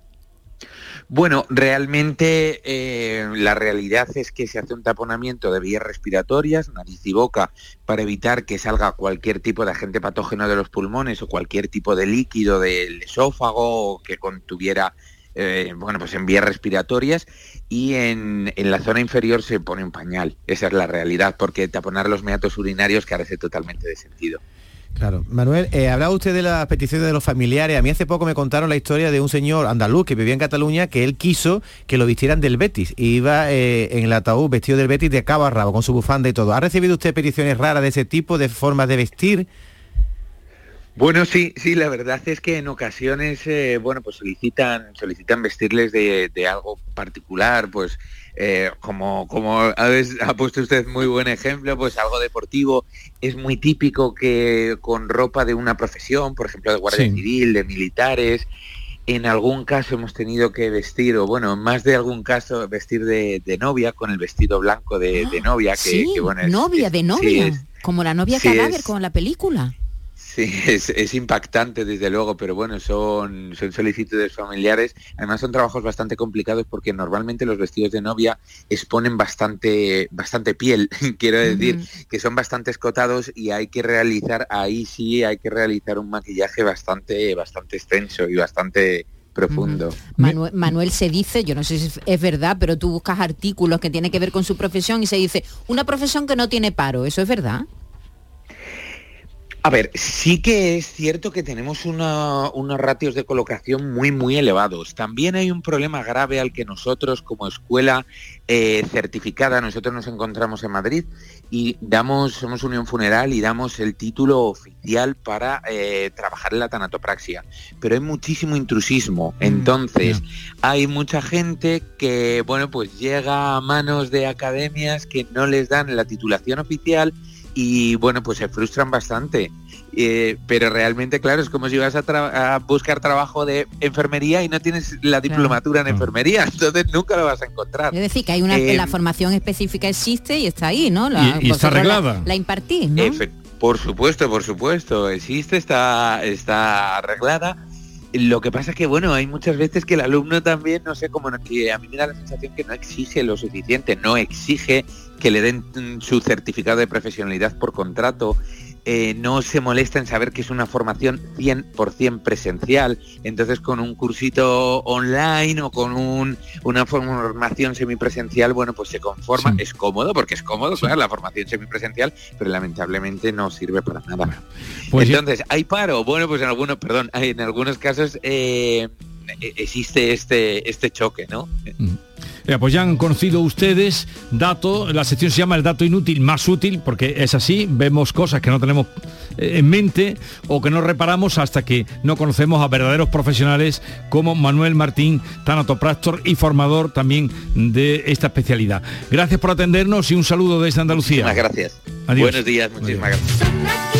Bueno, realmente eh, la realidad es que se hace un taponamiento de vías respiratorias, nariz y boca, para evitar que salga cualquier tipo de agente patógeno de los pulmones o cualquier tipo de líquido del esófago que contuviera, eh, bueno, pues en vías respiratorias y en, en la zona inferior se pone un pañal. Esa es la realidad, porque taponar los meatos urinarios carece totalmente de sentido. Claro. Manuel, eh, hablaba usted de las peticiones de los familiares. A mí hace poco me contaron la historia de un señor andaluz que vivía en Cataluña que él quiso que lo vistieran del Betis. Iba eh, en el ataúd vestido del Betis de cabo a rabo, con su bufanda y todo. ¿Ha recibido usted peticiones raras de ese tipo, de formas de vestir? Bueno, sí, sí, la verdad es que en ocasiones, eh, bueno, pues solicitan, solicitan vestirles de, de algo particular, pues eh, como, como [LAUGHS] ha, puesto usted muy buen ejemplo, pues algo deportivo. Es muy típico que con ropa de una profesión, por ejemplo, de guardia Sí. civil, de militares, en algún caso hemos tenido que vestir, o bueno, en más de algún caso, vestir de, de novia, con el vestido blanco de, de novia, que, sí, que, bueno, es- novia es- de sí, novia, es- como la novia cadáver con la película. Sí, [LAUGHS] es, es impactante desde luego, pero bueno, son, son solicitudes familiares. Además son trabajos bastante complicados porque normalmente los vestidos de novia exponen bastante, bastante piel, [LAUGHS] quiero decir, que son bastante escotados y hay que realizar, ahí sí hay que realizar un maquillaje bastante, bastante extenso y bastante profundo. Manuel, Manuel se dice, yo no sé si es- es verdad, pero tú buscas artículos que tienen que ver con su profesión y se dice, una profesión que no tiene paro, ¿eso es verdad? A ver, sí que es cierto que tenemos una- unos ratios de colocación muy, muy elevados. También hay un problema grave al que nosotros como escuela eh, certificada, nosotros nos encontramos en Madrid y damos, somos Unión Funeral y damos el título oficial para eh, trabajar en la tanatopraxia. Pero hay muchísimo intrusismo. Entonces, hay mucha gente que, bueno, pues llega a manos de academias que no les dan la titulación oficial y bueno, pues se frustran bastante. Eh, pero realmente, claro, es como si vas a, tra- a buscar trabajo de enfermería y no tienes la diplomatura en enfermería, [LAUGHS] entonces nunca lo vas a encontrar. Es decir, que hay una, Eh, la formación específica existe y está ahí, ¿no? La, Y- y está la- arreglada. La, impartís, ¿no? Efe- por supuesto, por supuesto, existe, está, está arreglada. Lo que pasa es que, bueno, hay muchas veces que el alumno también, no sé, como no- que a mí me da la sensación que no exige lo suficiente, no exige que le den su certificado de profesionalidad por contrato, eh, no se molesta en saber que es una formación 100% presencial, entonces con un cursito online o con un, una formación semipresencial, bueno, pues se conforma, es cómodo, porque es cómodo, claro, la formación semipresencial, pero lamentablemente no sirve para nada. Pues entonces, ¿hay paro? Bueno, pues en algunos, perdón, en algunos casos eh, existe este, este choque, ¿no? Eh, pues ya han conocido ustedes dato, la sección se llama el dato inútil más útil, porque es así, vemos cosas que no tenemos eh, en mente o que no reparamos hasta que no conocemos a verdaderos profesionales como Manuel Martín, tanatopractor y formador también de esta especialidad. Gracias por atendernos y un saludo desde Andalucía. Muchísimas gracias. Adiós. Buenos días, muchísimas gracias.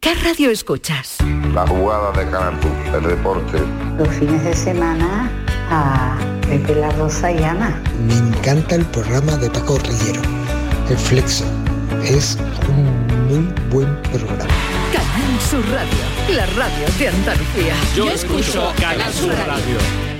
¿Qué radio escuchas? La jugada de Canal Sur, el deporte. Los fines de semana a Pepe La Rosa y Ana. Me encanta el programa de Paco Rillero, El Flexo. Es un muy buen programa. Canal Sur Radio, la radio de Andalucía. Yo escucho Canal Sur Radio.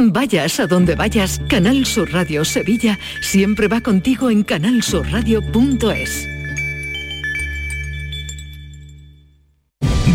Vayas a donde vayas, Canal Sur Radio Sevilla siempre va contigo en canalsurradio.es.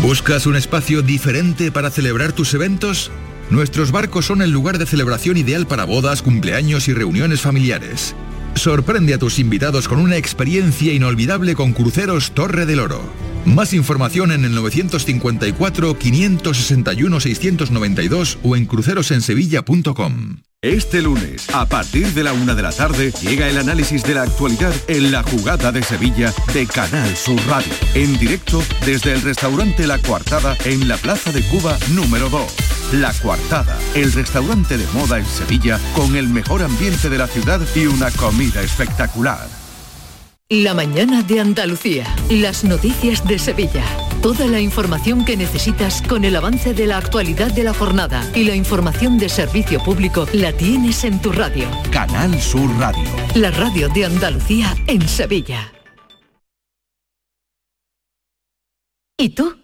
¿Buscas un espacio diferente para celebrar tus eventos? Nuestros barcos son el lugar de celebración ideal para bodas, cumpleaños y reuniones familiares. Sorprende a tus invitados con una experiencia inolvidable con Cruceros Torre del Oro. Más información en el 954 561 692 o en crucerosensevilla.com. Este lunes, a partir de la una de la tarde, llega el análisis de la actualidad en la jugada de Sevilla de Canal Sur Radio. En directo desde el restaurante La Coartada en la Plaza de Cuba número 2. La Coartada, el restaurante de moda en Sevilla con el mejor ambiente de la ciudad y una comida espectacular. La mañana de Andalucía. Las noticias de Sevilla. Toda la información que necesitas con el avance de la actualidad de la jornada y la información de servicio público la tienes en tu radio. Canal Sur Radio. La radio de Andalucía en Sevilla. ¿Y tú?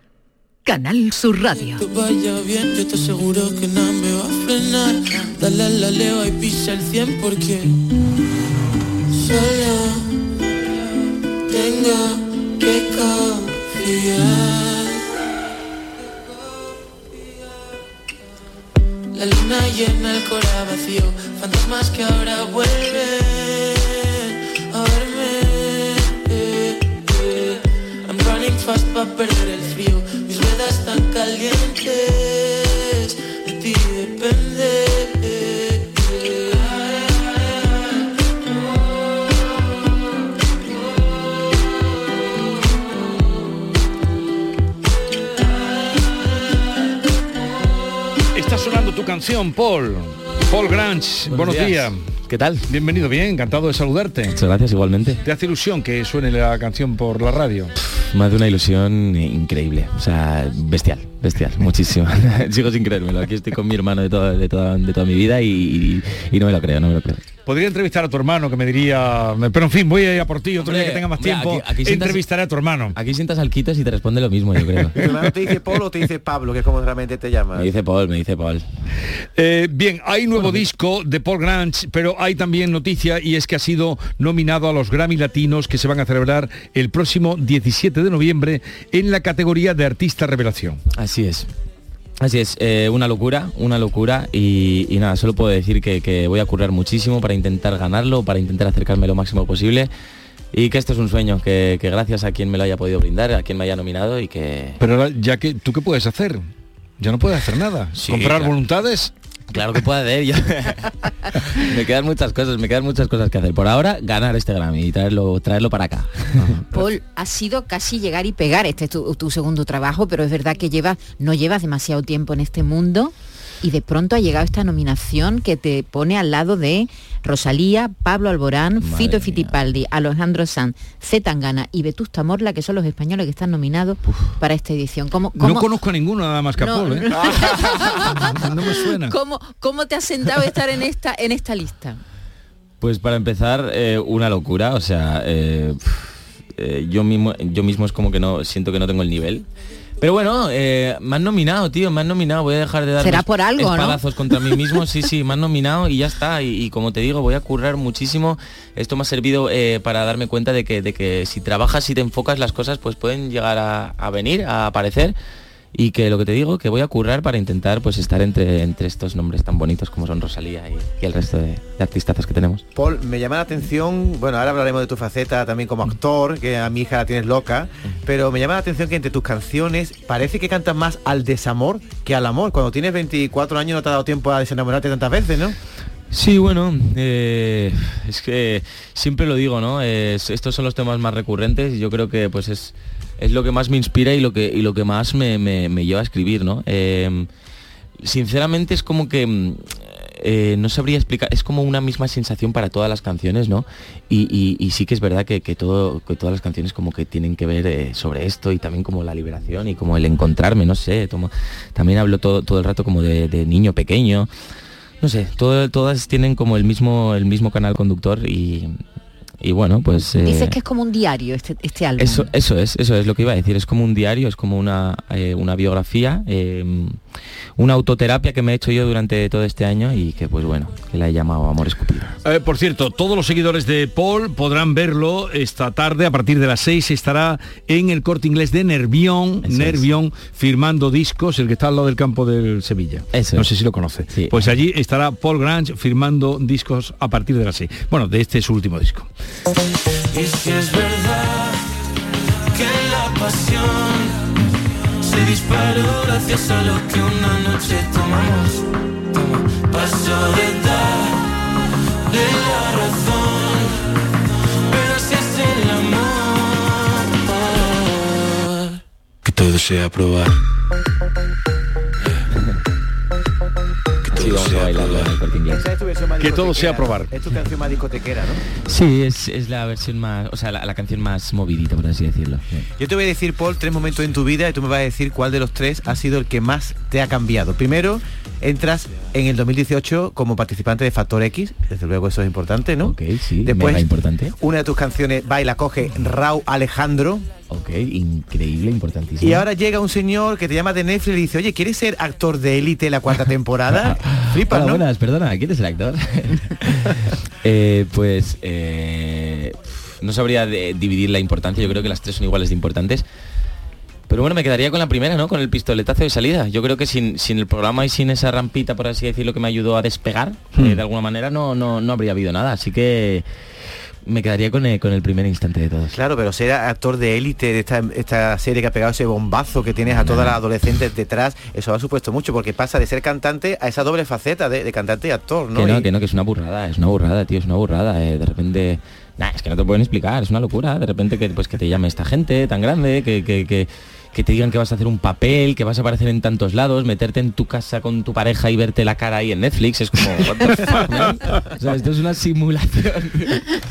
Canal Sur Radio. vaya bien, yo te aseguro que nada me va a frenar. Dale a la leva y pisa el 100 porque solo tengo que confiar. La luna llena el corazón vacío, fantasmas que ahora vuelven a verme. I'm running fast para perder el frío, mis ruedas están calientes, de ti depende. Está sonando tu canción, Paul. Paul Granch, buenos, días. días. ¿Qué tal? Bienvenido, bien, encantado de saludarte. Muchas gracias igualmente. ¿Te hace ilusión que suene la canción por la radio? Más de una ilusión increíble, o sea, bestial, bestial, muchísimo. [LAUGHS] Sigo sin creérmelo. Aquí estoy con mi hermano de toda, de toda, de toda mi vida y, y no me lo creo, no me lo creo. Podría entrevistar a tu hermano que me diría, pero en fin, voy a ir a por ti, otro día que tenga más Mira, tiempo, aquí- aquí sientas- entrevistaré a tu hermano. Aquí sientas al quitas y te responde lo mismo, yo creo. [LAUGHS] ¿Tu hermano te dice Polo o te dice Pablo, que es como realmente te llama? Me dice Paul, me dice Paul. Eh, bien, hay nuevo disco de Paul Granch, pero hay también noticia y es que ha sido nominado a los Grammy Latinos que se van a celebrar el próximo 17 de noviembre en la categoría de Artista Revelación. Así es. Así es, eh, una locura, una locura y, y nada, solo puedo decir que, que voy a currar muchísimo para intentar ganarlo, para intentar acercarme lo máximo posible y que esto es un sueño, que, que gracias a quien me lo haya podido brindar, a quien me haya nominado y que... Pero ahora, ya que tú qué puedes hacer, ya no puedes hacer nada. Sí, Comprar claro. voluntades. Claro que puedo hacer, yo- [LAUGHS] me quedan muchas cosas, me quedan muchas cosas que hacer. Por ahora, ganar este Grammy y traerlo, traerlo para acá. Paul, ha sido casi llegar y pegar. Este es tu, tu segundo trabajo, pero es verdad que llevas, no llevas demasiado tiempo en este mundo. Y de pronto ha llegado esta nominación que te pone al lado de Rosalía, Pablo Alborán, Fito Fitipaldi, Alejandro Sanz, Z Tangana y Vetusta Morla, que son los españoles que están nominados para esta edición. ¿Cómo, No conozco a ninguno nada más que a No, Paul, ¿eh? [LAUGHS] no me suena. cómo- cómo te has sentado a estar en esta, en esta lista? Pues para empezar, eh, una locura, o sea, eh, eh, yo mismo, yo mismo es como que no siento que no tengo el nivel. Pero bueno, eh, me han nominado, tío, me han nominado, voy a dejar de dar Será los por algo, ¿no? espadazos contra mí mismo, sí, sí, me han nominado y ya está. Y, y como te digo, voy a currar muchísimo. Esto me ha servido eh, para darme cuenta de que, de que si trabajas y te enfocas las cosas, pues pueden llegar a, a venir, a aparecer. Y que lo que te digo, que voy a currar para intentar pues estar entre, entre estos nombres tan bonitos como son Rosalía y, y el resto de, de artistazos que tenemos. Paul, me llama la atención, bueno, ahora hablaremos de tu faceta también como actor, que a mi hija la tienes loca, pero me llama la atención que entre tus canciones parece que cantas más al desamor que al amor. Cuando tienes 24 años no te ha dado tiempo a desenamorarte tantas veces, ¿no? Sí, bueno, eh, es que siempre lo digo, ¿no? Es- estos son los temas más recurrentes y yo creo que pues es, es lo que más me inspira y lo que, y lo que más me, me- lleva a escribir, ¿no? Eh, sinceramente es como que mm, eh, no sabría explicar, es como una misma sensación para todas las canciones, ¿no? Y, sí que es verdad que, que todo, que todas las canciones como que tienen que ver eh, sobre esto y también como la liberación y como el encontrarme, no sé, tomo- también hablo todo, todo el rato como de, niño pequeño, no sé, todas tienen como el mismo, el mismo canal conductor y, y bueno, pues... eh, Dices que es como un diario este, este álbum. eso, eso es, eso es lo que iba a decir. Es como un diario, es como una, eh, una biografía, eh, una autoterapia que me he hecho yo durante todo este año y que pues bueno, que la he llamado Amor Escupido. Eh, por cierto, todos los seguidores de Paul podrán verlo esta tarde a partir de las 6 estará en el corte inglés de Nervión, Nervión firmando discos, el que está al lado del campo del Sevilla. no sé si lo conoce. Pues allí estará Paul Grange firmando discos a partir de las 6. Bueno, de este es su último disco. Y si es verdad que la pasión se disparó gracias a lo que una noche tomamos, toma, paso de darle la razón, pero si es el amor, que todo sea probar. Sí, vamos a bailarlo en el corte inglés. Esa es tu versión más Que todo sea probar. Es tu canción más discotequera, ¿no? Sí, es, es la versión más, o sea, la, la canción más movidita, por así decirlo. sí. Yo te voy a decir, Paul, tres momentos en tu vida y tú me vas a decir cuál de los tres ha sido el que más te ha cambiado. Primero, entras en el 2018 como participante de Factor X, desde luego eso es importante, ¿no? Ok, sí, Después, mega importante. una de tus canciones va y la coge Raúl Alejandro. Ok, increíble, importantísimo. Y ahora llega un señor que te llama de Netflix y le dice, oye, ¿quieres ser actor de élite la cuarta temporada? [LAUGHS] Flipas, Hola, ¿no? buenas, perdona, ¿quién es el actor? [LAUGHS] Eh, pues eh, no sabría de- dividir la importancia, yo creo que las tres son iguales de importantes. Pero bueno, me quedaría con la primera, ¿no? Con el pistoletazo de salida. Yo creo que sin, sin el programa y sin esa rampita, por así decirlo, que me ayudó a despegar, Hmm. eh, de alguna manera no, no, no habría habido nada. Así que me quedaría con el, con el primer instante de todos. Claro, pero ser actor de élite de esta, esta serie que ha pegado ese bombazo que tienes a todas las adolescentes detrás, eso ha supuesto mucho, porque pasa de ser cantante a esa doble faceta de, de cantante y actor, ¿no? Que no, Y- que no, que es una burrada, es una burrada, tío, es una burrada. eh, de repente, nah, es que no te pueden explicar, es una locura. De repente que, pues, que te llame esta gente tan grande, que, que, que, que te digan que vas a hacer un papel, que vas a aparecer en tantos lados, meterte en tu casa con tu pareja y verte la cara ahí en Netflix, es como, what esto es una simulación.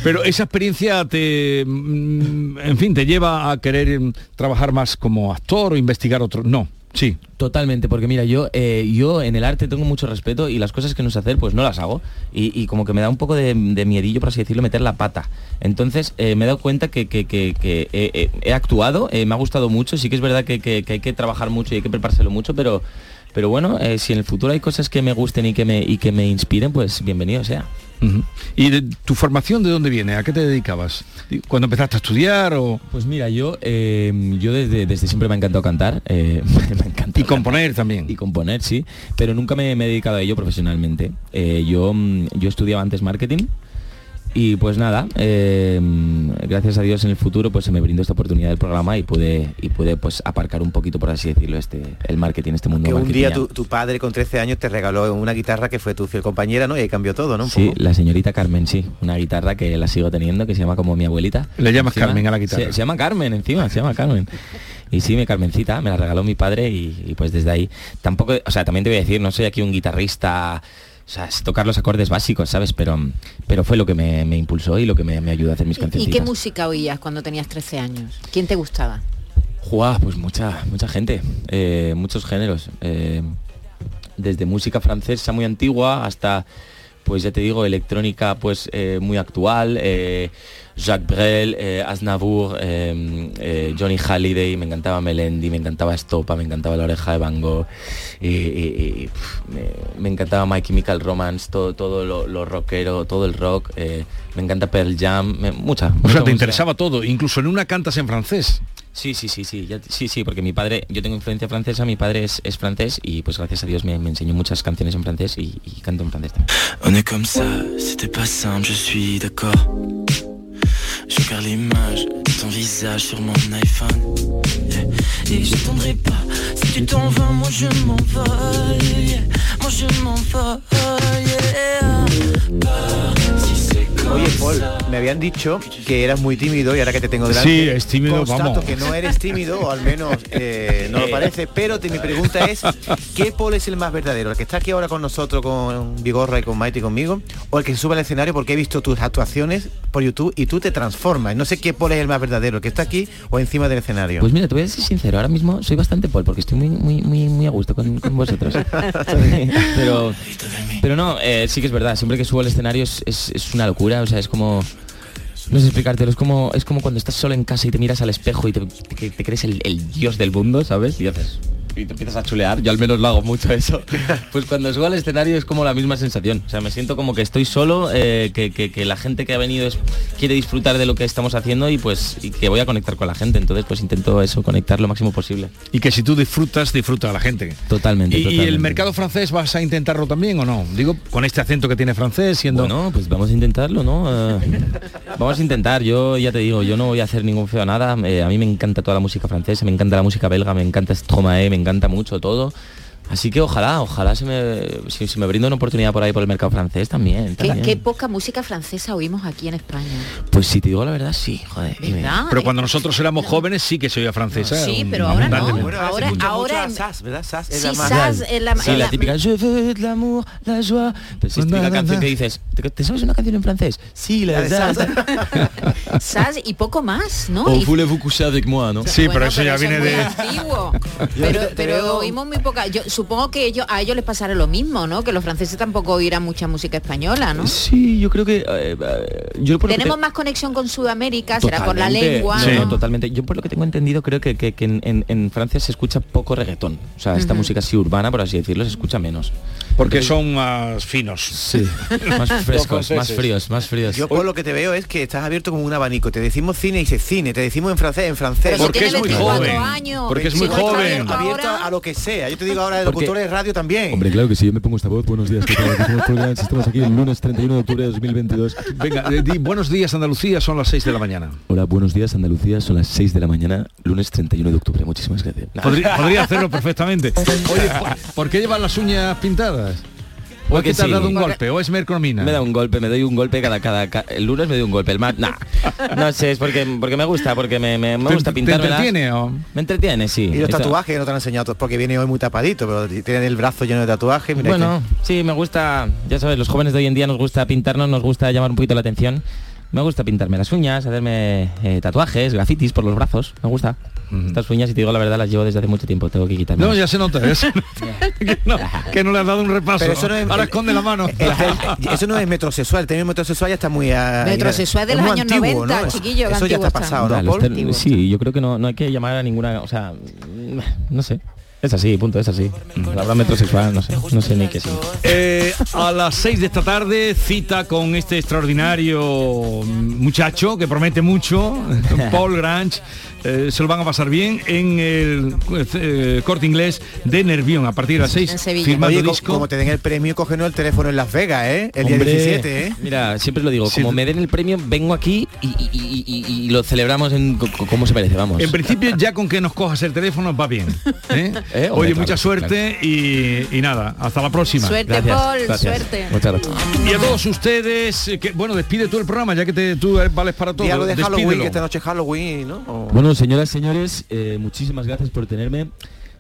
Pero esa experiencia te, mm, en fin, te lleva a querer trabajar más como actor o investigar otro. No, sí. Totalmente, porque mira, yo, eh, yo en el arte tengo mucho respeto y las cosas que no sé hacer, pues no las hago. Y, como que me da un poco de, miedillo, por así decirlo, meter la pata. Entonces eh, me he dado cuenta que, que he, actuado, eh, me ha gustado mucho, sí que es verdad que, hay que trabajar mucho y hay que preparárselo mucho, pero, pero bueno, eh, si en el futuro hay cosas que me gusten y que me, y que me inspiren, pues bienvenido sea. ¿Y de tu formación de dónde viene? ¿A qué te dedicabas? ¿Cuándo empezaste a estudiar o...? Pues mira, yo, eh, yo desde, desde siempre me ha encantado cantar. eh, [LAUGHS] me encanta Y componer también. Y componer, sí. Pero nunca me, me he dedicado a ello profesionalmente. Eh, yo, mm, yo estudiaba antes marketing. Y pues nada, eh, gracias a Dios en el futuro pues se me brindó esta oportunidad del programa y pude y pude pues aparcar un poquito por así decirlo este el marketing, este mundo Que un día tu, tu padre con 13 años te regaló una guitarra que fue tu fiel compañera, ¿no? Y ahí cambió todo, ¿no? Un Sí, poco. la señorita Carmen, sí, una guitarra que la sigo teniendo, que se llama como mi abuelita. Le llamas Encima, Carmen a la guitarra. Se, se llama Carmen, encima, se llama Carmen. Y sí, mi Carmencita, me la regaló mi padre y, y pues desde ahí, tampoco, o sea, también te voy a decir, no soy aquí un guitarrista, o sea, es tocar los acordes básicos, ¿sabes? Pero, pero fue lo que me, me impulsó y lo que me, me ayudó a hacer mis ¿Y canciones. qué música oías cuando tenías 13 años? ¿Quién te gustaba? Juá, pues mucha, mucha gente, eh, muchos géneros. eh, desde música francesa muy antigua hasta, pues ya te digo, electrónica pues eh, muy actual. eh, Jacques Brel, eh, Aznavour, eh, Johnny Halliday, me encantaba Melendi, me encantaba Estopa, me encantaba La Oreja de Van Gogh, y, y- y, pf, me, me encantaba My Chemical Romance, todo, todo lo, lo rockero, todo el rock, me encanta Pearl Jam, me- mucha. O mucha sea, te interesaba todo, incluso en una cantas en francés. Sí, sí, sí, sí, ya- sí, sí, porque mi padre, yo tengo influencia francesa, mi padre es, es francés y pues gracias a Dios me, me enseñó muchas canciones en francés y, y canto en francés también. On est comme ça, c'était pas simple, je suis d'accord. Je garde l'image de ton visage sur mon iPhone. yeah. Et j'attendrai pas, si tu t'en vas, moi je m'envole. yeah. Moi je m'envole. yeah. Pars, si c'est Oye, Paul, me habían dicho que eras muy tímido y ahora que te tengo delante. Sí, es tímido, constato vamos. que no eres tímido, o al menos [LAUGHS] eh, no lo parece, pero te- mi pregunta es, ¿qué Paul es el más verdadero? ¿El que está aquí ahora con nosotros, con Vigorra y con Maite y conmigo? ¿O el que se sube al escenario porque he visto tus actuaciones por YouTube y tú te transformas? No sé qué Paul es el más verdadero, el que está aquí o encima del escenario. Pues mira, te voy a ser sincero, ahora mismo soy bastante Paul porque estoy muy, muy, muy, muy a gusto con, con vosotros. [LAUGHS] pero, pero no, eh, sí que es verdad, siempre que subo al escenario es, es- es una locura, o sea, es como... No sé explicártelo, es como, es como cuando estás solo en casa y te miras al espejo y te, crees el, el dios del mundo, ¿sabes? Y haces... Y te empiezas a chulear, yo al menos lo hago mucho eso. [LAUGHS] Pues cuando subo al escenario es como la misma sensación. O sea, me siento como que estoy solo, eh, que, que- que la gente que ha venido es- quiere disfrutar de lo que estamos haciendo y pues y que voy a conectar con la gente. Entonces pues intento eso, conectar lo máximo posible. Y que si tú disfrutas, disfruta a la gente. Totalmente. ¿Y, totalmente. el mercado francés vas a intentarlo también o no? Digo, con este acento que tiene francés, siendo... Bueno, pues vamos a intentarlo, ¿no? Eh, vamos a intentar, yo ya te digo, yo no voy a hacer ningún feo nada. eh, a mí me encanta toda la música francesa, me encanta la música belga, me encanta Stromae, me encanta mucho todo. Así que ojalá, ojalá se me, si, si me brinda una oportunidad por ahí por el mercado francés también. ¿Qué, también. qué poca música francesa oímos aquí en España? Pues si te digo la verdad, sí, joder. ¿Verdad? Pero cuando nosotros éramos jóvenes sí que se oía francesa. Sí, un- pero ahora no. Ahora, ahora, en- Sass, ¿verdad? Sass es Sí, la más- Sass es la, Sí, la la- típica Je veux l'amour, la joie. Pues es típica canción que dices, ¿te, te sabes una canción en francés? Sí, la, La de Sass. [LAUGHS] Sass y poco más, ¿no? O voulez-vous coucher avec moi, ¿no? Sí, pero eso ya viene de... antiguo. pero pero oímos muy poca. Yo supongo que ellos, a ellos les pasará lo mismo, ¿no? Que los franceses tampoco oirán mucha música española, ¿no? Sí, yo creo que... eh, eh, yo por lo que Tenemos te- más conexión con Sudamérica, será por la lengua. no, no, ¿no? totalmente. Yo por lo que tengo entendido creo que, que- que en, Francia se escucha poco reggaetón. O sea, esta música así urbana, por así decirlo, se escucha menos. Porque son más finos. Sí, más [LAUGHS] frescos, más fríos, más fríos. Yo por lo que te veo es que estás abierto como un abanico. Te decimos cine y dices cine, te decimos en francés, en francés. Pero si Porque es muy 24 joven, años, porque es muy si joven. abierto a lo que sea. Yo te digo ahora de Porque- locutores de radio también. Hombre, claro que sí, yo me pongo esta voz. Buenos días, ¿qué tal? Estamos aquí el lunes 31 de octubre de 2022. Venga, eh, di, buenos días Andalucía, son las 6 de la mañana. Hola, buenos días, Andalucía. Son las 6 de la mañana, lunes 31 de octubre. Muchísimas gracias. Podría, [LAUGHS] podría hacerlo perfectamente. Oye, ¿por, por qué llevan las uñas pintadas? ¿O es que te has sí. dado un golpe? ¿O es mercromina? Me da un golpe, me doy un golpe cada, cada, ca- el lunes me doy un golpe, el mar, nah. no sé, es porque, porque me gusta, porque me, me, me ¿Te- gusta te pintarme. entretiene o? Me entretiene, sí. Y los Esto- tatuajes que no te han enseñado porque viene hoy muy tapadito, pero tiene el brazo lleno de tatuajes. Mira Bueno, sí, me gusta, ya sabes, los jóvenes de hoy en día nos gusta pintarnos, nos gusta llamar un poquito la atención. Me gusta pintarme las uñas, hacerme eh, tatuajes, grafitis por los brazos, me gusta. Estas uñas, si te digo la verdad, las llevo desde hace mucho tiempo, tengo que quitarme. No, ya se nota, ya se nota. [LAUGHS] [LAUGHS] que, no, que no le has dado un repaso. Pero eso no es- Ahora esconde la mano. [LAUGHS] Este- eso no es metrosexual, el término metrosexual ya está muy... ah, Metrosexual de es los años antiguo, 90, ¿no? chiquillo, Eso ya está pasado, ¿no, Paul? sí, yo creo que no, no hay que llamar a ninguna, o sea, no sé. Es así, punto, es así. La verdad metrosexual, no sé, no sé ni qué sí. Eh, a las 6 de esta tarde, cita con este extraordinario muchacho que promete mucho, Paul Grange. Eh, se lo van a pasar bien en el eh, corte inglés de Nervión a partir de las 6 firmando Oye, co- disco. como te den el premio, cógenos el teléfono en Las Vegas, ¿eh? El día Hombre, 17, ¿eh? Mira, siempre lo digo, Sí. como me den el premio, vengo aquí y, y- y- y- y lo celebramos en co- co- como se merece, vamos. En principio ya con que nos cojas el teléfono va bien. ¿eh? [LAUGHS] Eh, hombre, Oye, claro, mucha suerte y, y nada, hasta la próxima. Suerte, Paul, suerte. Muchas gracias. Y a todos ustedes, que, bueno, despide tú el programa, ya que te, tú vales para todo. Y algo de Halloween, que esta noche es Halloween, ¿no? O- Bueno, bueno, señoras, señores, eh, muchísimas gracias por tenerme.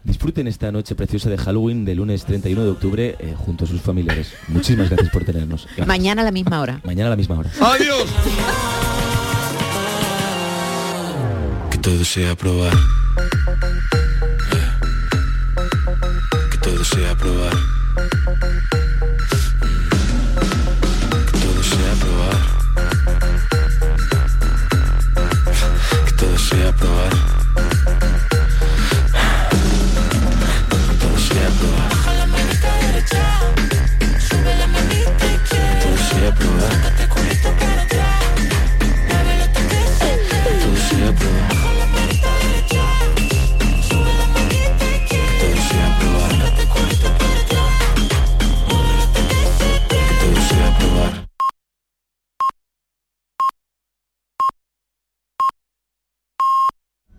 Disfruten esta noche preciosa de Halloween del lunes 31 de octubre eh, junto a sus familiares. Muchísimas gracias por tenernos. Mañana a la misma hora. Mañana a la misma hora. ¡Adiós! Que todo sea probar. Que todo sea probar. up and running.